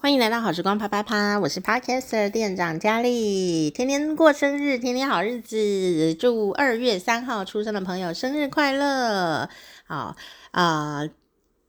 欢迎来到好时光啪啪啪，我是 Podcaster 店长佳丽，天天过生日，天天好日子，祝二月三号出生的朋友生日快乐！好啊、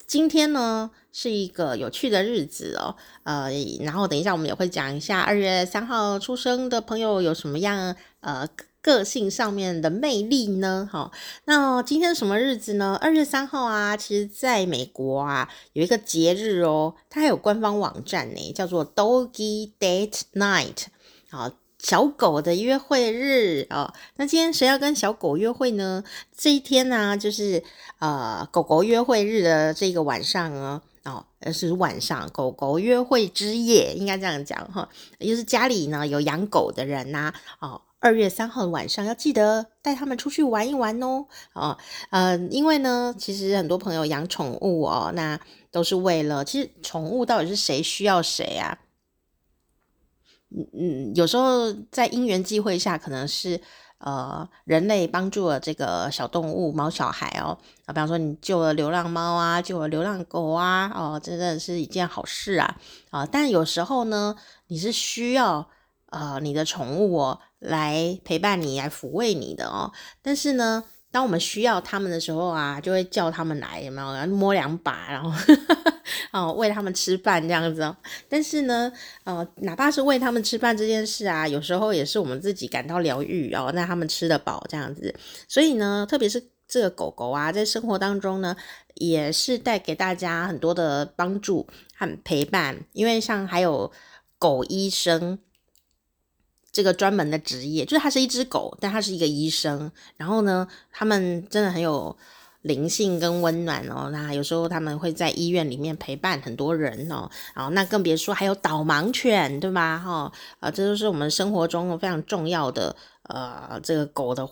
今天呢是一个有趣的日子哦，呃，然后等一下我们也会讲一下二月三号出生的朋友有什么样呃。个性上面的魅力呢？好，那今天什么日子呢？二月三号啊，其实在美国啊有一个节日哦，它还有官方网站呢，叫做 Doggy Date Night，好，小狗的约会日哦。那今天谁要跟小狗约会呢？这一天呢、啊，就是呃狗狗约会日的这个晚上啊，哦，是晚上狗狗约会之夜，应该这样讲哈，也就是家里呢有养狗的人呐、啊，哦。二月三号晚上要记得带他们出去玩一玩哦，哦，呃，因为呢，其实很多朋友养宠物哦，那都是为了，其实宠物到底是谁需要谁啊？嗯嗯，有时候在因缘际会下，可能是呃人类帮助了这个小动物毛小孩哦，啊，比方说你救了流浪猫啊，救了流浪狗啊，哦，真的是一件好事啊，啊，但有时候呢，你是需要。呃，你的宠物哦，来陪伴你，来抚慰你的哦。但是呢，当我们需要他们的时候啊，就会叫他们来，有没有？然后摸两把，然后 哦，喂他们吃饭这样子。但是呢，呃，哪怕是喂他们吃饭这件事啊，有时候也是我们自己感到疗愈哦。那他们吃得饱这样子，所以呢，特别是这个狗狗啊，在生活当中呢，也是带给大家很多的帮助和陪伴。因为像还有狗医生。这个专门的职业，就是它是一只狗，但它是一个医生。然后呢，他们真的很有灵性跟温暖哦。那有时候他们会在医院里面陪伴很多人哦。然后那更别说还有导盲犬，对吧？哈、啊，这都是我们生活中非常重要的呃，这个狗的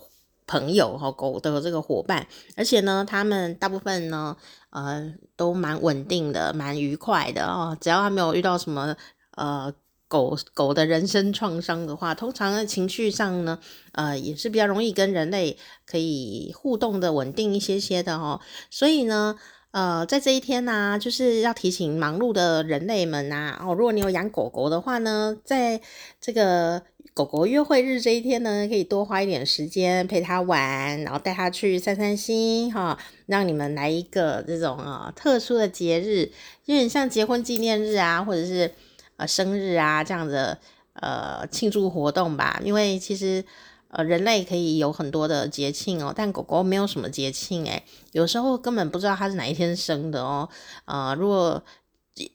朋友和、狗的这个伙伴。而且呢，他们大部分呢，呃，都蛮稳定的，蛮愉快的哦。只要他没有遇到什么呃。狗狗的人生创伤的话，通常的情绪上呢，呃，也是比较容易跟人类可以互动的稳定一些些的哦。所以呢，呃，在这一天呢、就是要提醒忙碌的人类们呐、啊，哦，如果你有养狗狗的话呢，在这个狗狗约会日这一天呢，可以多花一点时间陪它玩，然后带它去散散心哈、让你们来一个这种啊、特殊的节日，有点像结婚纪念日啊，或者是。呃，生日啊，这样的呃庆祝活动吧，因为其实呃人类可以有很多的节庆哦，但狗狗没有什么节庆诶，有时候根本不知道它是哪一天生的哦，呃，如果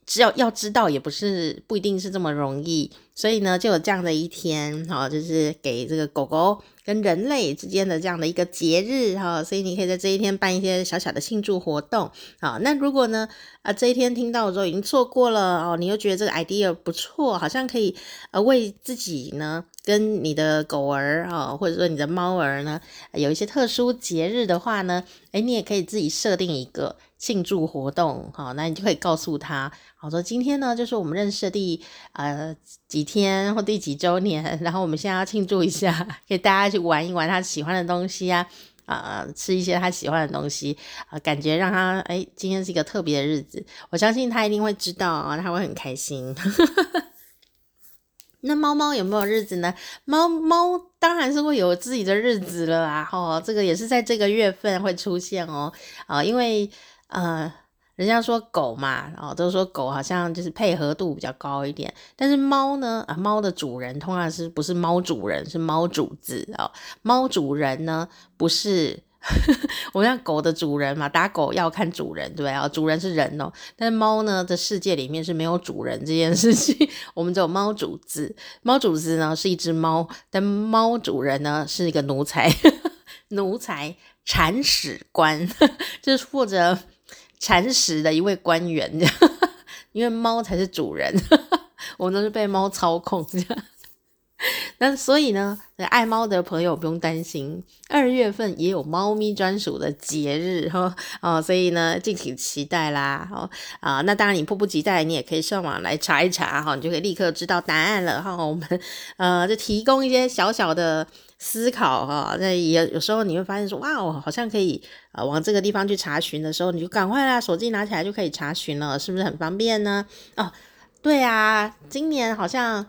只要要知道，也不是不一定是这么容易，所以呢，就有这样的一天，哈、就是给这个狗狗。跟人类之间的这样的一个节日哈，所以你可以在这一天办一些小小的庆祝活动。好，那如果呢，啊这一天听到的时候已经错过了哦，你又觉得这个 idea 不错，好像可以呃为自己呢跟你的狗儿啊，或者说你的猫儿呢有一些特殊节日的话呢，诶，你也可以自己设定一个庆祝活动，好，那你就可以告诉他，好说今天呢就是我们认识的第呃几天或第几周年，然后我们现在要庆祝一下，给大家。去玩一玩他喜欢的东西啊，啊、呃，吃一些他喜欢的东西啊、感觉让他哎，今天是一个特别的日子，我相信他一定会知道啊，他会很开心。那猫猫有没有日子呢？猫猫当然是会有自己的日子了啊，哦，这个也是在这个月份会出现哦，啊、因为呃。人家说狗嘛，哦，都说狗好像就是配合度比较高一点，但是猫呢，啊，猫的主人通常是不是猫主人，是猫主子哦。猫主人呢，不是 我们像狗的主人嘛，打狗要看主人，对啊，主人是人哦，但是猫呢的世界里面是没有主人这件事情，我们只有猫主子。猫主子呢是一只猫，但猫主人呢是一个奴才，奴才铲屎官，就是负责。铲屎的一位官员，这样，因为猫才是主人，我们都是被猫操控这样。那所以呢，爱猫的朋友不用担心，二月份也有猫咪专属的节日哈 哦，所以呢，敬请期待啦。好啊，那当然你迫不及待，你也可以上网来查一查哈，你就可以立刻知道答案了哈。我们呃就提供一些小小的。思考哈，那也有时候你会发现说，哇，我好像可以呃往这个地方去查询的时候，你就赶快啦，手机拿起来就可以查询了，是不是很方便呢？哦，对啊，今年好像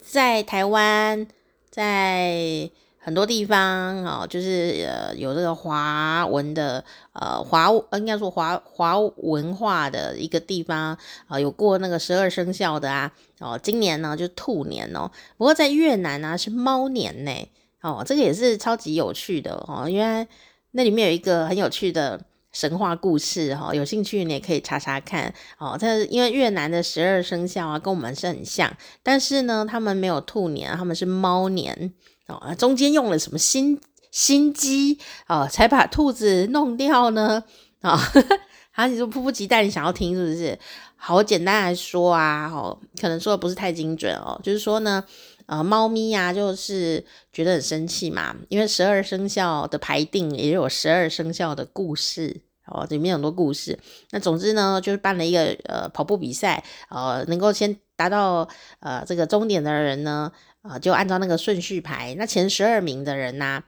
在台湾，在很多地方哦，就是呃有这个华文的呃华应该说华华文化的一个地方啊、有过那个十二生肖的啊哦，今年呢就兔年哦，不过在越南呢、啊、是猫年呢哦，这个也是超级有趣的哦，因为那里面有一个很有趣的。神话故事哈，有兴趣你也可以查查看哦。它因为越南的十二生肖啊，跟我们是很像，但是呢，他们没有兔年，他们是猫年哦。中间用了什么心心机哦，才把兔子弄掉呢？啊、哦，好，你说迫不及待，你想要听是不是？好，简单来说啊，哦，可能说的不是太精准哦，就是说呢。呃，猫咪呀、就是觉得很生气嘛，因为十二生肖的排定也有十二生肖的故事哦，里面很多故事。那总之呢，就是办了一个呃跑步比赛，呃，能够先达到呃这个终点的人呢，啊，就按照那个顺序排，那前十二名的人呢、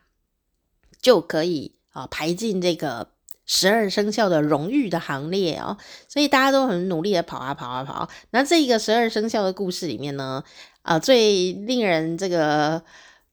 就可以啊、排进这个十二生肖的荣誉的行列哦。所以大家都很努力的跑啊跑啊跑。那这个十二生肖的故事里面呢，啊、最令人这个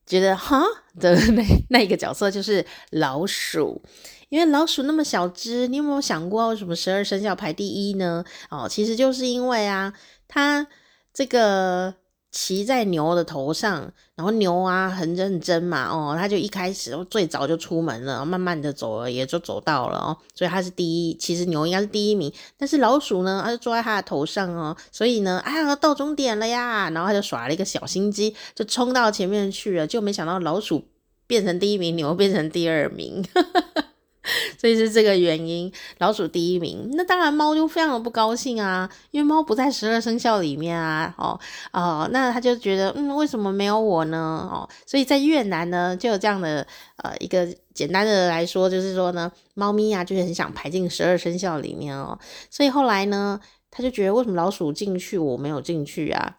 觉得哈的那那一个角色就是老鼠，因为老鼠那么小只，你有没有想过为什么十二生肖排第一呢？哦，其实就是因为啊，它这个。骑在牛的头上，然后牛啊很认真嘛，哦，他就一开始最早就出门了，慢慢的走了也就走到了哦，所以他是第一。其实牛应该是第一名，但是老鼠呢，它就坐在他的头上哦，所以呢，哎呀，到终点了呀，然后他就耍了一个小心机，就冲到前面去了，就没想到老鼠变成第一名，牛变成第二名。所以是这个原因，老鼠第一名。那当然，猫就非常的不高兴啊，因为猫不在十二生肖里面啊。哦哦，那他就觉得，嗯，为什么没有我呢？哦，所以在越南呢，就有这样的呃一个简单的来说，就是说呢，猫咪啊，就是很想排进十二生肖里面哦。所以后来呢，他就觉得，为什么老鼠进去，我没有进去啊？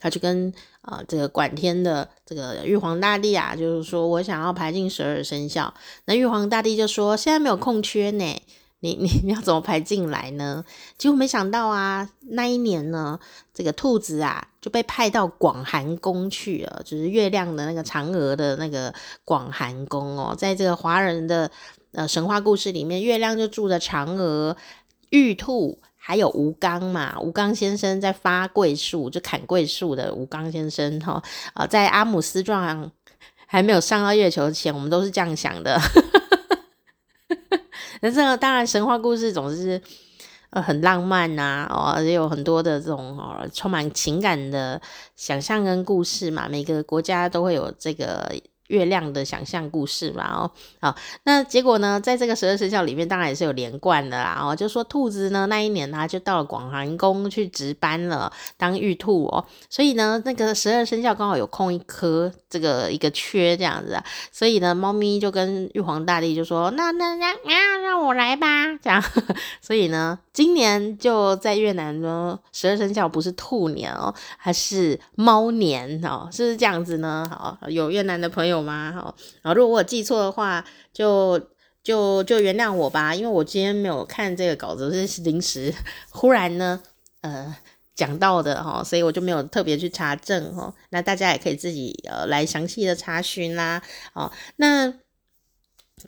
他就跟啊、呃、这个管天的这个玉皇大帝啊，就是说我想要排进十二生肖。那玉皇大帝就说：“现在没有空缺呢，你你你要怎么排进来呢？”结果没想到啊，那一年呢，这个兔子啊就被派到广寒宫去了，就是月亮的那个嫦娥的那个广寒宫哦。在这个华人的呃神话故事里面，月亮就住着嫦娥、玉兔。还有吴刚嘛，吴刚先生在发桂树，就砍桂树的吴刚先生哈，啊，在阿姆斯壮还没有上到月球前，我们都是这样想的。那这个当然神话故事总是呃很浪漫呐、啊，哦，也有很多的这种哦充满情感的想象跟故事嘛，每个国家都会有这个。月亮的想象故事嘛，哦，好，那结果呢，在这个十二生肖里面，当然也是有连贯的啦，哦，就说兔子呢，那一年他就到了广寒宫去值班了，当玉兔哦，所以呢，那个十二生肖刚好有空一颗这个一个缺这样子啊，所以呢，猫咪就跟玉皇大帝就说，那那那啊，让我来吧，这样，所以呢，今年就在越南呢，十二生肖不是兔年哦，还是猫年哦，是不是这样子呢？好，有越南的朋友。吗？好，然后如果我记错的话，就就就原谅我吧，因为我今天没有看这个稿子，是临时忽然呢，呃，讲到的哈，所以我就没有特别去查证哈。那大家也可以自己呃来详细的查询啦。好，那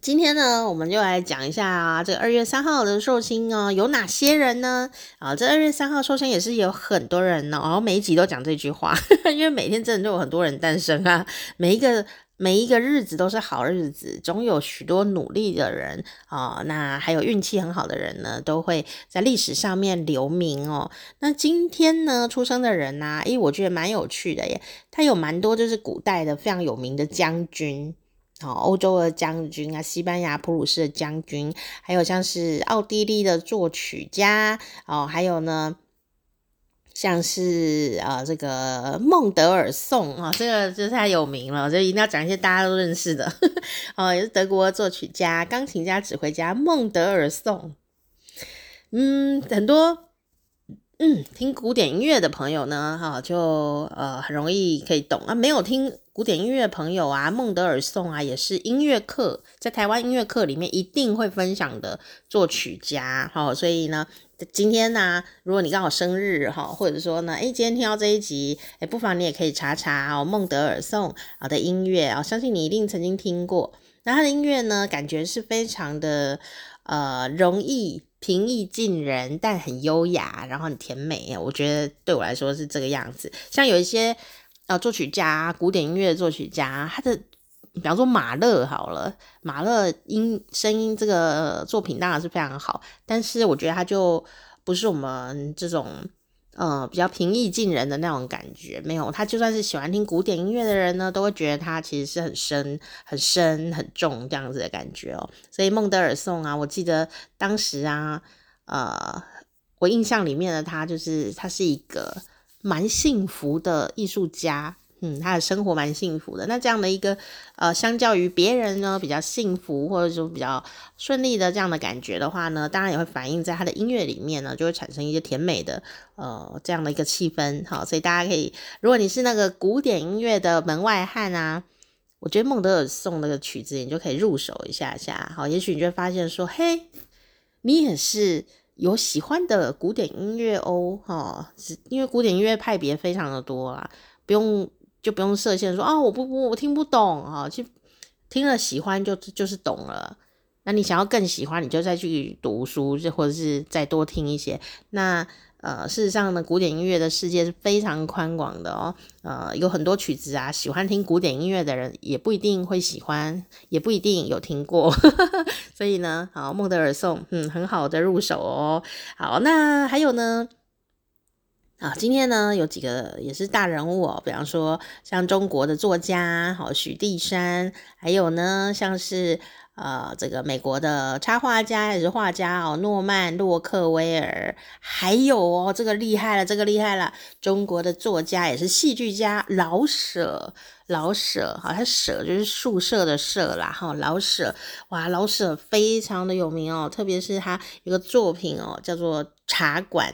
今天呢，我们就来讲一下啊，这二月三号的寿星哦，有哪些人呢？啊，这二月三号寿星也是有很多人呢，然后每一集都讲这句话，因为每天真的都有很多人诞生啊，每一个。每一个日子都是好日子，总有许多努力的人哦。那还有运气很好的人呢，都会在历史上面留名哦。那今天呢，出生的人呢，诶，我觉得蛮有趣的耶。他有蛮多就是古代的非常有名的将军，哦，欧洲的将军啊，西班牙普鲁士的将军，还有像是奥地利的作曲家哦，还有呢。像是啊、呃，这个孟德尔颂啊，这个就太有名了，就一定要讲一些大家都认识的哦，也是德国作曲家、钢琴家、指挥家孟德尔颂。嗯，很多嗯，听古典音乐的朋友呢，哈，就呃很容易可以懂啊。没有听古典音乐朋友啊，孟德尔颂啊，也是音乐课在台湾音乐课里面一定会分享的作曲家，哈。所以呢，今天呢、如果你刚好生日哈，或者说呢，诶，今天听到这一集，诶，不妨你也可以查查哦，孟德尔颂啊的音乐啊，相信你一定曾经听过。那他的音乐呢，感觉是非常的呃容易。平易近人，但很优雅，然后很甜美。我觉得对我来说是这个样子。像有一些呃作曲家，古典音乐作曲家，他的比方说马勒好了，马勒音声音这个作品当然是非常好，但是我觉得他就不是我们这种。呃，比较平易近人的那种感觉没有，他就算是喜欢听古典音乐的人呢，都会觉得他其实是很深、很深、很重这样子的感觉哦。所以孟德尔颂啊，我记得当时啊，呃，我印象里面的他就是他是一个蛮幸福的艺术家。嗯，他的生活蛮幸福的。那这样的一个呃，相较于别人呢，比较幸福或者说比较顺利的这样的感觉的话呢，当然也会反映在他的音乐里面呢，就会产生一些甜美的呃这样的一个气氛。好，所以大家可以，如果你是那个古典音乐的门外汉啊，我觉得孟德尔颂那个曲子，你就可以入手一下下。好，也许你就会发现说，嘿，你也是有喜欢的古典音乐哦。哈，因为古典音乐派别非常的多啊，不用。就不用设限说啊、哦，我不不，我听不懂啊，去听了喜欢就就是懂了。那你想要更喜欢，你就再去读书，就或者是再多听一些。那呃，事实上呢，古典音乐的世界是非常宽广的哦。呃，有很多曲子啊，喜欢听古典音乐的人也不一定会喜欢，也不一定有听过。所以呢，好，孟德尔颂，嗯，很好的入手哦。好，那还有呢？啊，今天呢有几个也是大人物哦，比方说像中国的作家，好许地山，还有呢像是呃这个美国的插画家也是画家哦，诺曼洛克威尔，还有哦这个厉害了，这个厉害了，中国的作家也是戏剧家老舍，老舍，好，他舍就是宿舍的舍啦，哈，老舍，哇，老舍非常的有名哦，特别是他一个作品哦，叫做《茶馆》。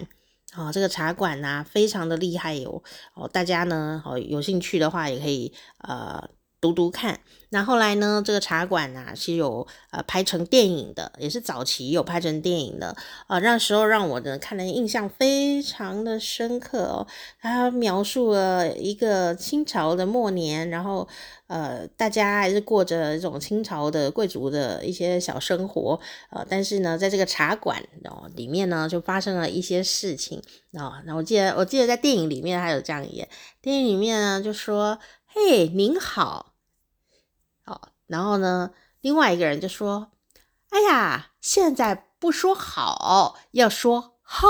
啊，这个茶馆呐、非常的厉害哟、哦。哦，大家呢，哦，有兴趣的话，也可以呃读读看。那后来呢，这个茶馆呐、啊，是有呃拍成电影的，也是早期有拍成电影的。啊、呃，那时候让我的看了印象非常的深刻哦。他描述了一个清朝的末年，然后。呃，大家还是过着这种清朝的贵族的一些小生活，呃，但是呢，在这个茶馆哦里面呢，就发生了一些事情啊。那、哦、我记得，我记得在电影里面还有这样演，电影里面呢就说：“嘿，您好。”然后呢，另外一个人就说：“哎呀，现在不说好，要说好。”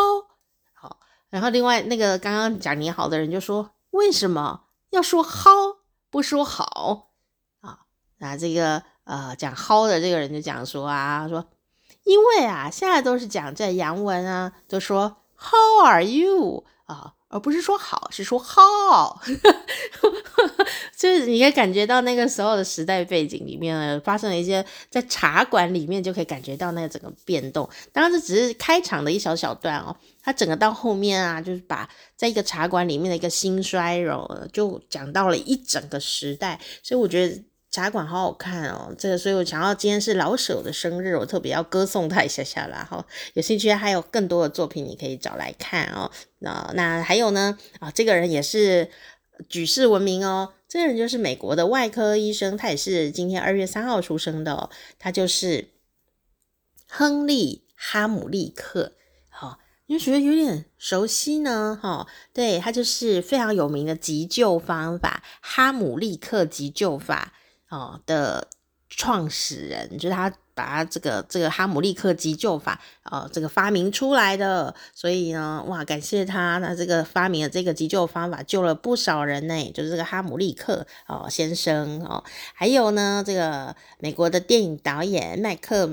好，然后另外那个刚刚讲你好的人就说：“为什么要说好？”不说好啊，那这个呃讲好的这个人就讲说啊，说因为啊现在都是讲这洋文啊，都说 How are you 啊，而不是说好，是说好 就是你可以感觉到那个时候的时代背景里面呢，发生了一些在茶馆里面就可以感觉到那个整个变动。当然这只是开场的一小小段哦。他整个到后面啊，就是把在一个茶馆里面的一个兴衰荣，就讲到了一整个时代，所以我觉得茶馆好好看哦。这个，所以我想要今天是老舍的生日，我特别要歌颂他一下下啦。哈，有兴趣还有更多的作品你可以找来看哦。那那还有呢啊，这个人也是举世闻名哦。这个人就是美国的外科医生，他也是今天二月三号出生的哦。他就是亨利哈姆立克。你觉得有点熟悉呢？哈，对，他就是非常有名的急救方法——哈姆立克急救法哦的创始人，就是他把他这个这个哈姆利克急救法哦这个发明出来的。所以呢，哇，感谢他，那这个发明的这个急救方法救了不少人呢，就是这个哈姆利克哦先生哦，还有呢，这个美国的电影导演麦克。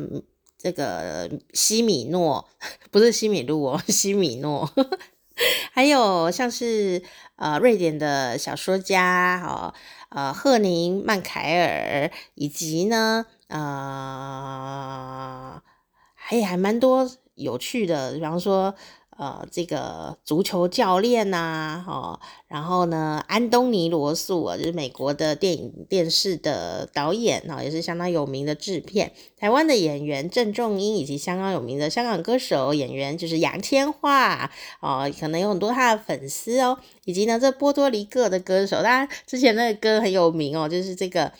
这个西米诺 不是西米露哦，西米诺，还有像是呃瑞典的小说家哦，呃赫宁曼凯尔，以及呢呃还也还蛮多有趣的，比方说呃，这个足球教练呐、啊，哦，然后呢，安东尼罗素啊，就是美国的电影电视的导演啊，也是相当有名的制片。台湾的演员郑仲英，以及相当有名的香港歌手演员就是杨千嬅哦，可能有很多他的粉丝哦，以及呢，这波多黎各的歌手，大家之前那个歌很有名哦，就是这个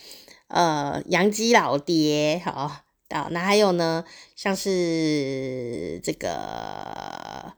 呃杨基老爹，好、哦，啊，那还有呢，像是这个。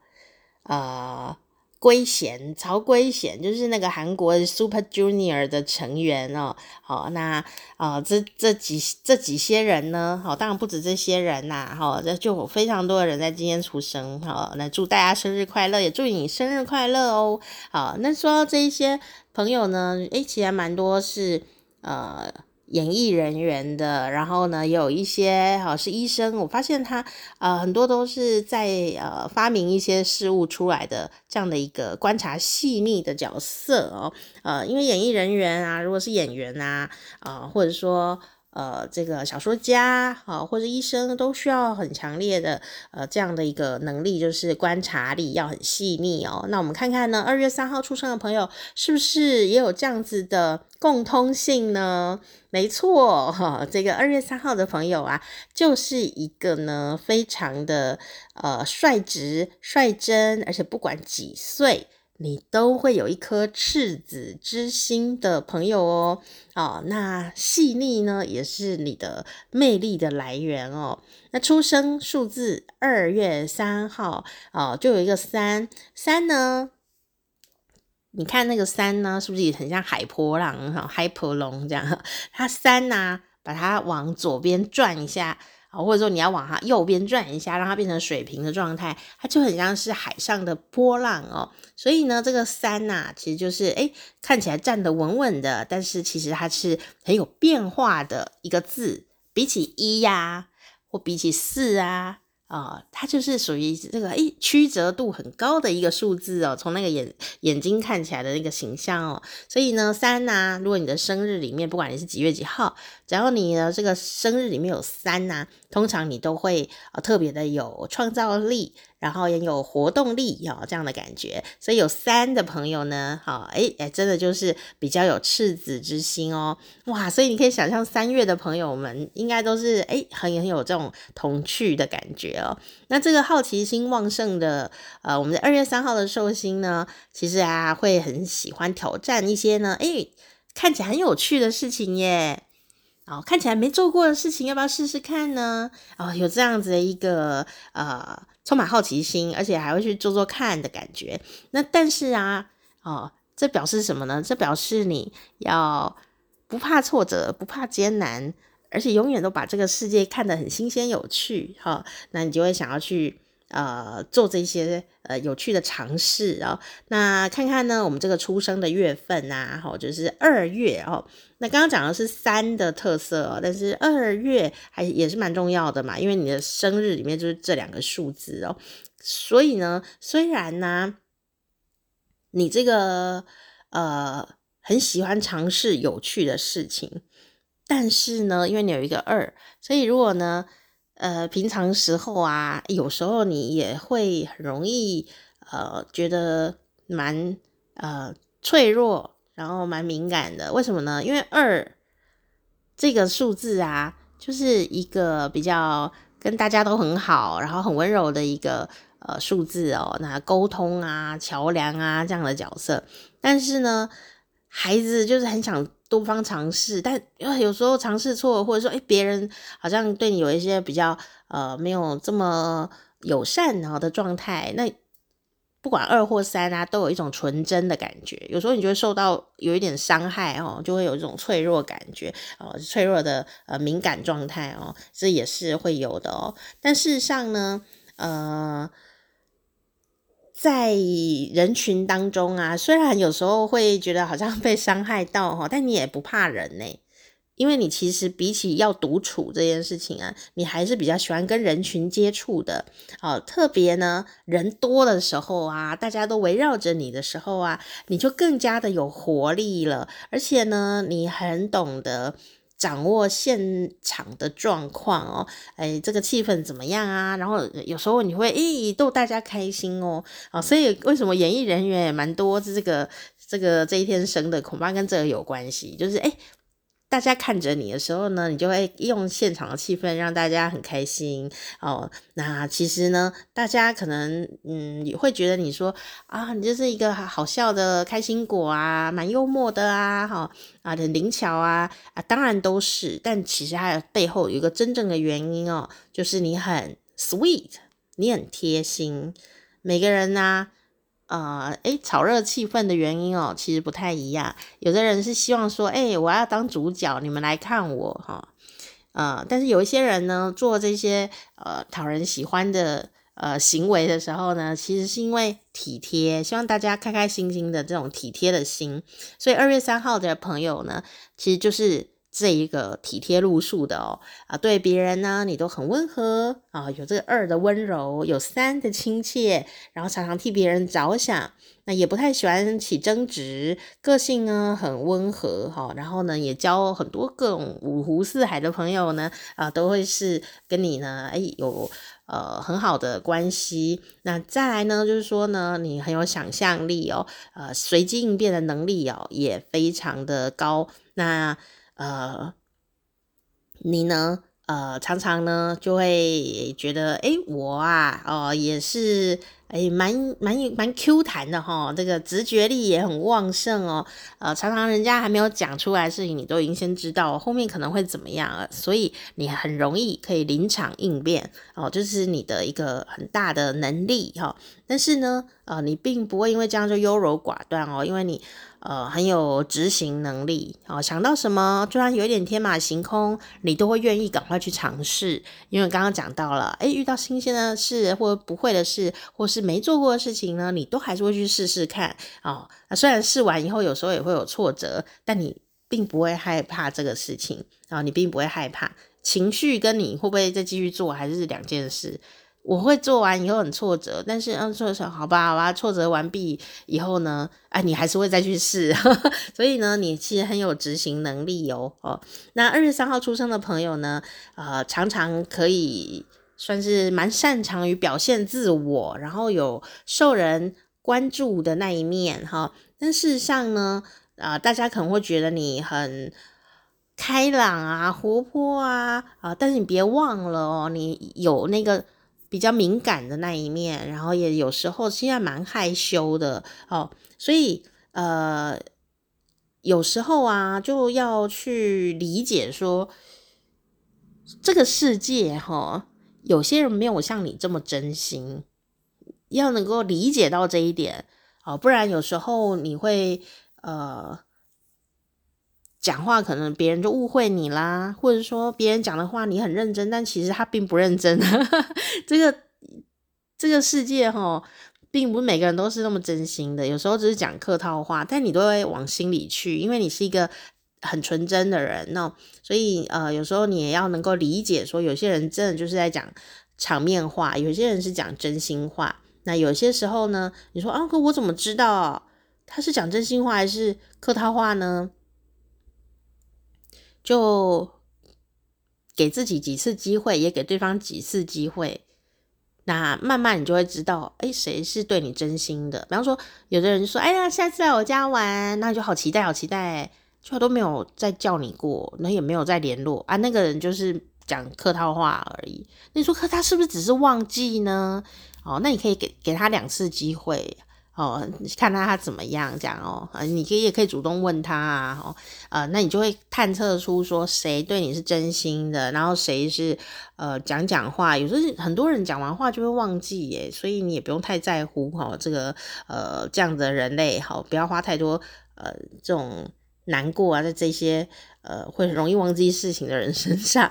呃，圭贤，曹圭贤就是那个韩国 Super Junior 的成员哦。好，那啊、呃，这这几这几些人呢？好，当然不止这些人呐。好，这就非常多的人在今天出生。好，那祝大家生日快乐，也祝你生日快乐哦。好，那说到这一些朋友呢，诶，其实还蛮多是呃。演艺人员的，然后呢，有一些哈是医生，我发现他呃很多都是在呃发明一些事物出来的这样的一个观察细腻的角色哦，呃，因为演艺人员啊，如果是演员啊，啊、呃，或者说。呃，这个小说家啊，或者医生都需要很强烈的呃这样的一个能力，就是观察力要很细腻哦。那我们看看呢，二月三号出生的朋友是不是也有这样子的共通性呢？没错哈，这个二月三号的朋友啊，就是一个呢非常的呃率直率真，而且不管几岁。你都会有一颗赤子之心的朋友哦，哦，那细腻呢，也是你的魅力的来源哦。那出生数字二月三号，哦，就有一个三三呢，你看那个三呢，是不是也很像海波浪哈，海波龙这样？它三呢、把它往左边转一下。或者说你要往它右边转一下，让它变成水平的状态，它就很像是海上的波浪哦。所以呢，这个三呐、啊，其实就是诶，看起来站得稳稳的，但是其实它是很有变化的一个字。比起一呀、或比起四啊。啊、哦，它就是属于这个诶曲折度很高的一个数字哦。从那个眼眼睛看起来的那个形象哦，所以呢，三呐、啊，如果你的生日里面，不管你是几月几号，只要你的这个生日里面有三呐、通常你都会呃特别的有创造力。然后也有活动力哦，这样的感觉，所以有三的朋友呢，好，哎哎，真的就是比较有赤子之心哦，哇，所以你可以想象三月的朋友们应该都是哎很很有这种童趣的感觉哦。那这个好奇心旺盛的呃，我们的二月三号的寿星呢，其实啊会很喜欢挑战一些呢，哎看起来很有趣的事情耶，哦，看起来没做过的事情，要不要试试看呢？哦，有这样子的一个呃。充满好奇心，而且还会去做做看的感觉。那但是啊，哦，这表示什么呢？这表示你要不怕挫折，不怕艰难，而且永远都把这个世界看得很新鲜有趣。哈、那你就会想要去。呃，做这些呃有趣的尝试哦。那看看呢，我们这个出生的月份呐，吼，就是二月哦。那刚刚讲的是三的特色，但是二月还也是蛮重要的嘛，因为你的生日里面就是这两个数字哦。所以呢，虽然呢，你这个呃很喜欢尝试有趣的事情，但是呢，因为你有一个二，所以如果呢。呃，平常时候啊，有时候你也会很容易呃，觉得蛮呃脆弱，然后蛮敏感的。为什么呢？因为二这个数字啊，就是一个比较跟大家都很好，然后很温柔的一个呃数字哦。那沟通啊、桥梁啊这样的角色，但是呢，孩子就是很想。多方尝试，但有时候尝试错，或者说，哎，别人好像对你有一些比较呃没有这么友善然后的状态，那不管二或三啊，都有一种纯真的感觉。有时候你就会受到有一点伤害哦，就会有一种脆弱感觉哦，脆弱的呃敏感状态哦，这也是会有的哦。但事实上呢，呃。在人群当中啊，虽然有时候会觉得好像被伤害到哈，但你也不怕人呢，因为你其实比起要独处这件事情啊，你还是比较喜欢跟人群接触的。哦，特别呢，人多的时候啊，大家都围绕着你的时候啊，你就更加的有活力了，而且呢，你很懂得掌握现场的状况哦，哎，这个气氛怎么样啊？然后有时候你会诶逗大家开心哦，啊，所以为什么演艺人员也蛮多？这个这个这一天生的，恐怕跟这个有关系，就是哎大家看着你的时候呢，你就会用现场的气氛让大家很开心哦。那其实呢，大家可能嗯也会觉得你说啊，你就是一个好笑的开心果啊，蛮幽默的啊，哈啊很灵巧啊啊，当然都是。但其实还有背后有一个真正的原因哦，就是你很 sweet，你很贴心。每个人呢、呃，诶，炒热气氛的原因哦，其实不太一样。有的人是希望说，诶，我要当主角，你们来看我哈。呃，但是有一些人呢，做这些呃讨人喜欢的呃行为的时候呢，其实是因为体贴，希望大家开开心心的这种体贴的心。所以二月三号的朋友呢，其实就是。这一个体贴路数的哦，啊，对别人呢，你都很温和啊，有这个二的温柔，有三的亲切，然后常常替别人着想，那也不太喜欢起争执，个性呢很温和哈，然后呢也交很多各种五湖四海的朋友呢，啊，都会是跟你呢，哎，有呃很好的关系。那再来呢，就是说呢，你很有想象力哦，呃，随机应变的能力哦，也非常的高。那呃，你呢？呃，常常呢就会觉得，诶，我啊，哦，也是，诶，蛮蛮蛮 Q 弹的哈，这个直觉力也很旺盛哦。呃，常常人家还没有讲出来事情，你都已经先知道后面可能会怎么样了，所以你很容易可以临场应变哦，这是你的一个很大的能力哈。但是呢，呃，你并不会因为这样就优柔寡断哦，因为你。呃，很有执行能力，哦，想到什么，就算有一点天马行空，你都会愿意赶快去尝试。因为刚刚讲到了，诶，遇到新鲜的事或不会的事，或是没做过的事情呢，你都还是会去试试看。哦，那虽然试完以后有时候也会有挫折，但你并不会害怕这个事情，啊，你并不会害怕。情绪跟你会不会再继续做，还是两件事。我会做完以后很挫折，但是嗯，挫折好吧，好吧，挫折完毕以后呢，哎，你还是会再去试，所以呢，你其实很有执行能力哦哦。那二月三号出生的朋友呢，呃，常常可以算是蛮擅长于表现自我，然后有受人关注的那一面哈。但事实上呢，啊、大家可能会觉得你很开朗啊、活泼啊啊，但是你别忘了哦，你有那个。比较敏感的那一面，然后也有时候现在蛮害羞的哦，所以呃，有时候啊，就要去理解说，这个世界哈、有些人没有像你这么真心，要能够理解到这一点哦，不然有时候你会呃。讲话可能别人就误会你啦，或者说别人讲的话你很认真，但其实他并不认真。这个这个世界哈，并不是每个人都是那么真心的，有时候只是讲客套话，但你都会往心里去，因为你是一个很纯真的人。那所以呃，有时候你也要能够理解，说有些人真的就是在讲场面话，有些人是讲真心话。那有些时候呢，你说啊，可我怎么知道他是讲真心话还是客套话呢？就给自己几次机会，也给对方几次机会，那慢慢你就会知道，哎，谁是对你真心的。比方说，有的人说，哎呀，下次来我家玩，那就好期待，好期待，就都没有再叫你过，那也没有再联络啊。那个人就是讲客套话而已。那你说，可他是不是只是忘记呢？哦，那你可以给给他两次机会。哦，看他他怎么样这样哦，你可以也可以主动问他啊，哦，呃，那你就会探测出说谁对你是真心的，然后谁是呃讲讲话，有时候很多人讲完话就会忘记耶，所以你也不用太在乎哈，这个呃这样的人类好，不要花太多呃这种难过啊在这些呃会容易忘记事情的人身上。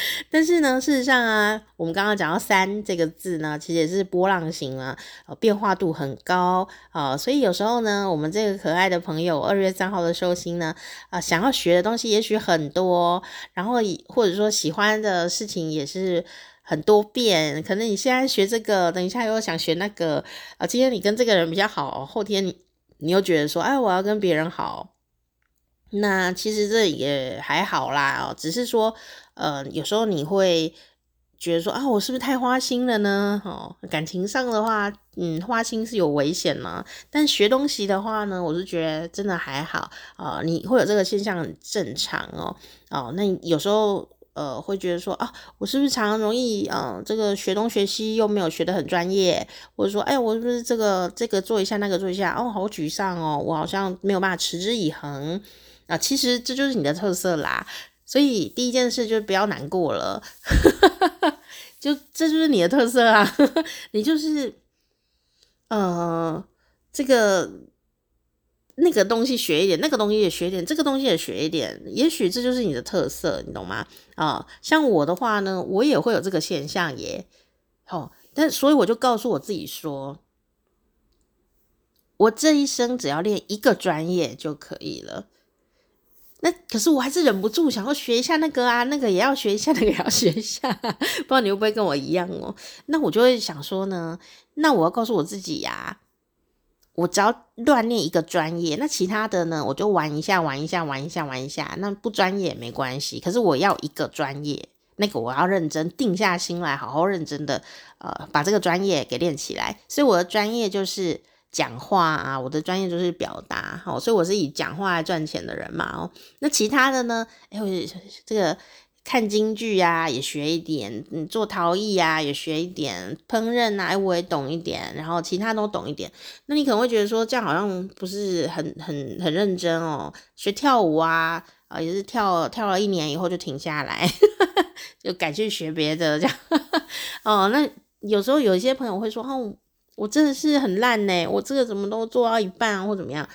但是呢，事实上啊，我们刚刚讲到三这个字呢，其实也是波浪形啊，呃，变化度很高啊，所以有时候呢，我们这个可爱的朋友二月三号的寿星呢，啊，想要学的东西也许很多，然后或者说喜欢的事情也是很多变，可能你现在学这个，等一下又想学那个，啊，今天你跟这个人比较好，后天你你又觉得说，哎，我要跟别人好。那其实这也还好啦哦，只是说，呃，有时候你会觉得说啊，我是不是太花心了呢？哦，感情上的话，嗯，花心是有危险嘛。但学东西的话呢，我是觉得真的还好啊，你会有这个现象很正常哦。哦，那有时候。呃，会觉得说啊，我是不是常常容易，嗯、呃，这个学东学西又没有学得很专业，或者说，哎，我是不是这个这个做一下，那个做一下，哦，好沮丧哦，我好像没有办法持之以恒啊。其实这就是你的特色啦，所以第一件事就是不要难过了，就这就是你的特色啊，你就是，呃，这个。那个东西学一点，那个东西也学一点，这个东西也学一点，也许这就是你的特色，你懂吗？啊、像我的话呢，我也会有这个现象耶。哦，但所以我就告诉我自己说，我这一生只要练一个专业就可以了。那可是我还是忍不住想要学一下那个啊，那个也要学一下，那个也要学一下。不知道你会不会跟我一样哦？那我就会想说呢，那我要告诉我自己呀。我只要乱练一个专业，那其他的呢，我就玩一下，玩一下，玩一下，玩一下。那不专业也没关系，可是我要一个专业，那个我要认真，定下心来，好好认真的，呃，把这个专业给练起来。所以我的专业就是讲话啊，我的专业就是表达，好，所以我是以讲话来赚钱的人嘛。哦，那其他的呢？哎，我这个。看京剧呀、啊，也学一点；嗯，做陶艺呀、啊，也学一点；烹饪啊，哎我也懂一点。然后其他都懂一点。那你可能会觉得说，这样好像不是很很很认真哦。学跳舞啊，啊，也是跳跳了一年以后就停下来，就改去学别的这样。哦，那有时候有一些朋友会说，哦，我真的是很烂呢，我这个怎么都做到一半或怎么样？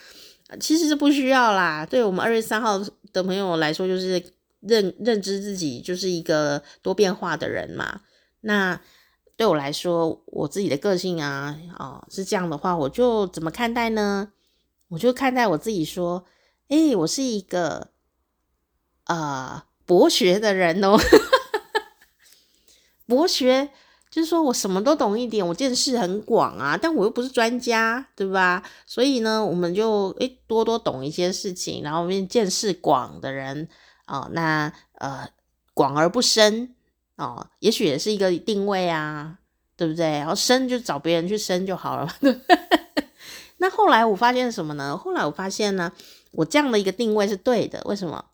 其实是不需要啦。对我们二月三号的朋友来说，就是。认认知自己就是一个多变化的人嘛，那对我来说，我自己的个性啊，哦，是这样的话，我就怎么看待呢？我就看待我自己说，诶，我是一个呃博学的人哦，博学就是说我什么都懂一点，我见识很广啊，但我又不是专家，对吧？所以呢，我们就诶多多懂一些事情，然后我们见识广的人。哦，那呃，广而不深哦，也许也是一个定位啊，对不对？然后深就找别人去深就好了。那后来我发现什么呢？后来我发现呢，我这样的一个定位是对的。为什么？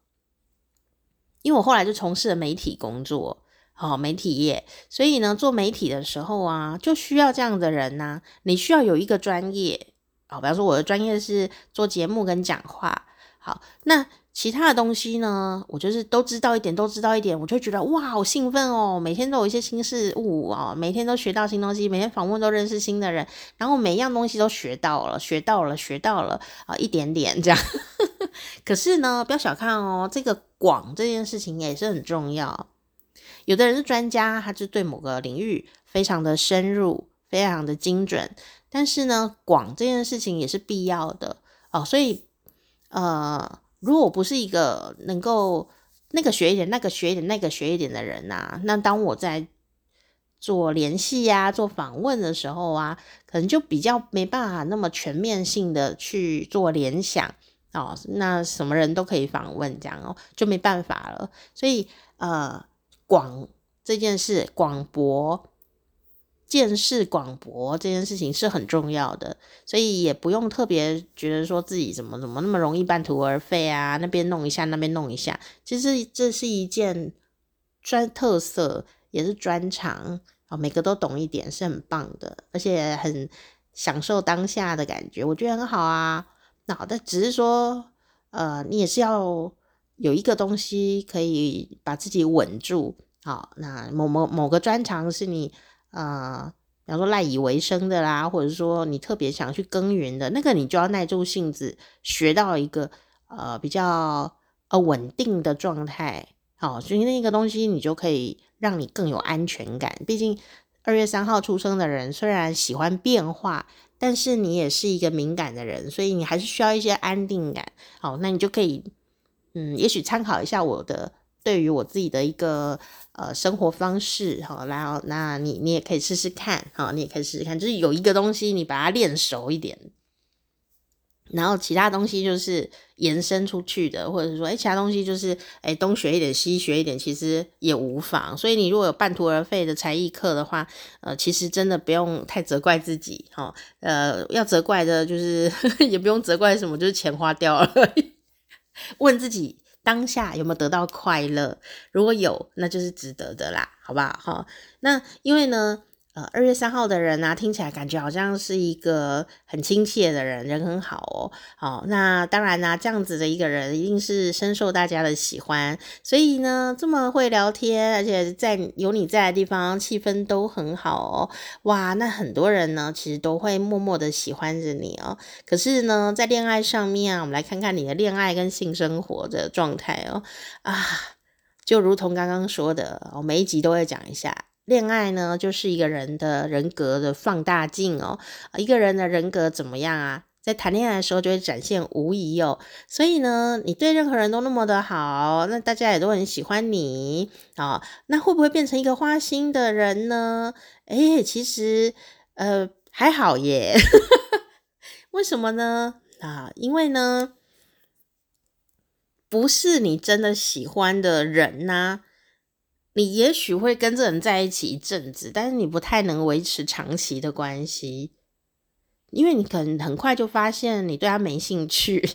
因为我后来就从事了媒体工作，哦，媒体业，所以呢，做媒体的时候啊，就需要这样的人呐、你需要有一个专业，哦，比方说我的专业是做节目跟讲话，好，那。其他的东西呢，我就是都知道一点，都知道一点，我就觉得哇，好兴奋哦！每天都有一些新事物哦，每天都学到新东西，每天访问都认识新的人，然后每一样东西都学到了，学到了，学到了啊，一点点这样。可是呢，不要小看哦，这个广这件事情也是很重要。有的人是专家，他就对某个领域非常的深入，非常的精准。但是呢，广这件事情也是必要的哦，所以呃。如果我不是一个能够那个学一点、那个学一点、那个学一点的人呐、啊，那当我在做联系呀、做访问的时候啊，可能就比较没办法那么全面性的去做联想哦。那什么人都可以访问，这样哦，就没办法了。所以呃，广这件事，广博。见识广博这件事情是很重要的，所以也不用特别觉得说自己怎么怎么那么容易半途而废啊，那边弄一下，那边弄一下。其实这是一件专特色，也是专长啊，每个都懂一点是很棒的，而且很享受当下的感觉，我觉得很好啊。那好的，只是说，呃，你也是要有一个东西可以把自己稳住。好，那某某某个专长是你。呃，比方说赖以为生的啦，或者说你特别想去耕耘的那个，你就要耐住性子，学到一个呃比较呃稳定的状态，好，所以那个东西你就可以让你更有安全感。毕竟二月三号出生的人虽然喜欢变化，但是你也是一个敏感的人，所以你还是需要一些安定感。好，那你就可以嗯，也许参考一下我的。对于我自己的一个呃生活方式，好，然后那你你也可以试试看，好，你也可以试试看，就是有一个东西你把它练熟一点，然后其他东西就是延伸出去的，或者是说，哎，其他东西就是，哎，东学一点，西学一点，其实也无妨。所以你如果有半途而废的才艺课的话，呃，其实真的不用太责怪自己，哈、呃，要责怪的就是 也不用责怪什么，就是钱花掉了。问自己当下有没有得到快乐？如果有，那就是值得的啦，好不好？哈、那因为呢。二月三号的人呢、听起来感觉好像是一个很亲切的人，人很好哦。好，那当然呢、这样子的一个人一定是深受大家的喜欢。所以呢，这么会聊天，而且在有你在的地方，气氛都很好哦。哇，那很多人呢，其实都会默默的喜欢着你哦。可是呢，在恋爱上面啊，我们来看看你的恋爱跟性生活的状态哦。啊，就如同刚刚说的，我每一集都会讲一下。恋爱呢，就是一个人的人格的放大镜哦。一个人的人格怎么样啊？在谈恋爱的时候就会展现无疑哦。所以呢，你对任何人都那么的好，那大家也都很喜欢你啊、那会不会变成一个花心的人呢？诶，其实呃还好耶。为什么呢？啊，因为呢，不是你真的喜欢的人呐、你也许会跟这人在一起一阵子，但是你不太能维持长期的关系，因为你可能很快就发现你对他没兴趣，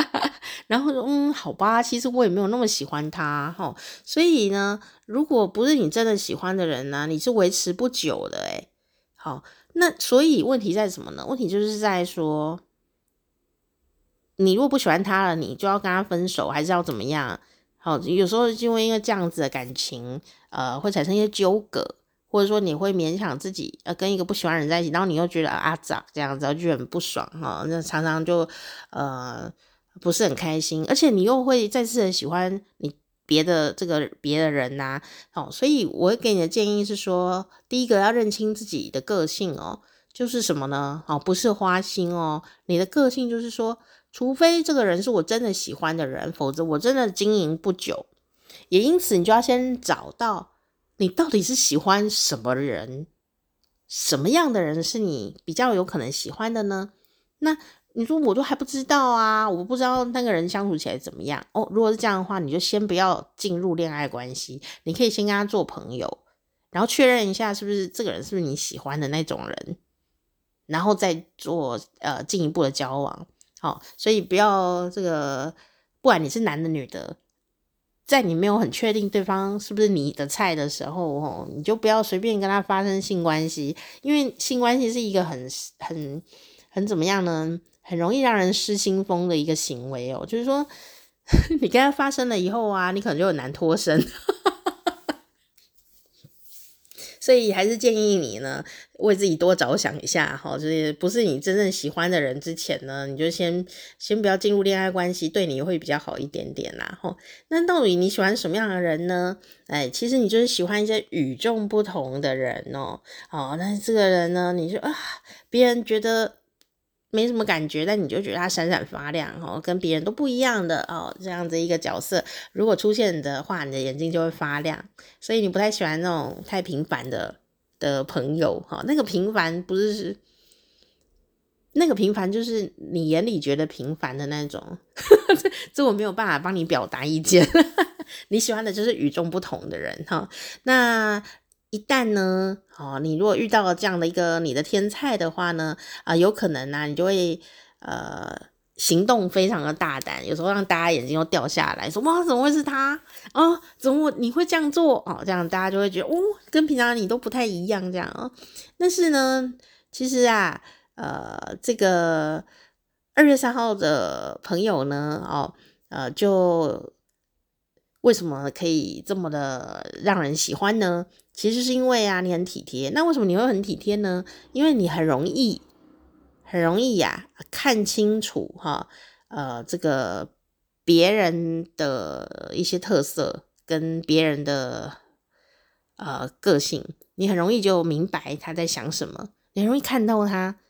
然后说嗯，好吧，其实我也没有那么喜欢他哈。所以呢，如果不是你真的喜欢的人呢，你是维持不久的诶。好，那所以问题在什么呢？问题就是在说，你如果不喜欢他了，你就要跟他分手，还是要怎么样？好，有时候因为因为这样子的感情，呃，会产生一些纠葛，或者说你会勉强自己，呃，跟一个不喜欢的人在一起，然后你又觉得啊咋这样子，就很不爽哈，那常常就呃不是很开心，而且你又会再次的喜欢你别的这个别的人呐、啊，好，所以我会给你的建议是说，第一个要认清自己的个性哦，就是什么呢？哦，不是花心哦，你的个性就是说。除非这个人是我真的喜欢的人，否则我真的经营不久。也因此，你就要先找到你到底是喜欢什么人，什么样的人是你比较有可能喜欢的呢？那你说我都还不知道啊，我不知道那个人相处起来怎么样哦。如果是这样的话，你就先不要进入恋爱关系，你可以先跟他做朋友，然后确认一下是不是这个人是不是你喜欢的那种人，然后再做呃进一步的交往。好，所以不要这个，不管你是男的女的，在你没有很确定对方是不是你的菜的时候，哦，你就不要随便跟他发生性关系，因为性关系是一个很很很怎么样呢？很容易让人失心疯的一个行为哦。就是说，你跟他发生了以后啊，你可能就很难脱身。所以还是建议你呢，为自己多着想一下哈，就是不是你真正喜欢的人之前呢，你就先先不要进入恋爱关系，对你会比较好一点点啦哈。那到底你喜欢什么样的人呢？哎，其实你就是喜欢一些与众不同的人哦。哦，那这个人呢，你就啊，别人觉得。没什么感觉，但你就觉得他闪闪发亮哦，跟别人都不一样的哦，这样子一个角色，如果出现的话，你的眼睛就会发亮。所以你不太喜欢那种太平凡的的朋友哈，那个平凡不是，那个平凡就是你眼里觉得平凡的那种，这我没有办法帮你表达意见。你喜欢的就是与众不同的人哈，那。一旦呢，哦，你如果遇到了这样的一个你的天菜的话呢，啊、有可能呢、啊，你就会呃行动非常的大胆，有时候让大家眼睛都掉下来，说哇，怎么会是他？哦，怎么你会这样做？哦，这样大家就会觉得哦，跟平常你都不太一样，这样哦。但是呢，其实啊，呃，这个二月三号的朋友呢，哦，呃，就。为什么可以这么的让人喜欢呢？其实是因为啊，你很体贴。那为什么你会很体贴呢？因为你很容易，很容易呀、看清楚哈，呃，这个别人的一些特色跟别人的呃个性，你很容易就明白他在想什么，你很容易看到他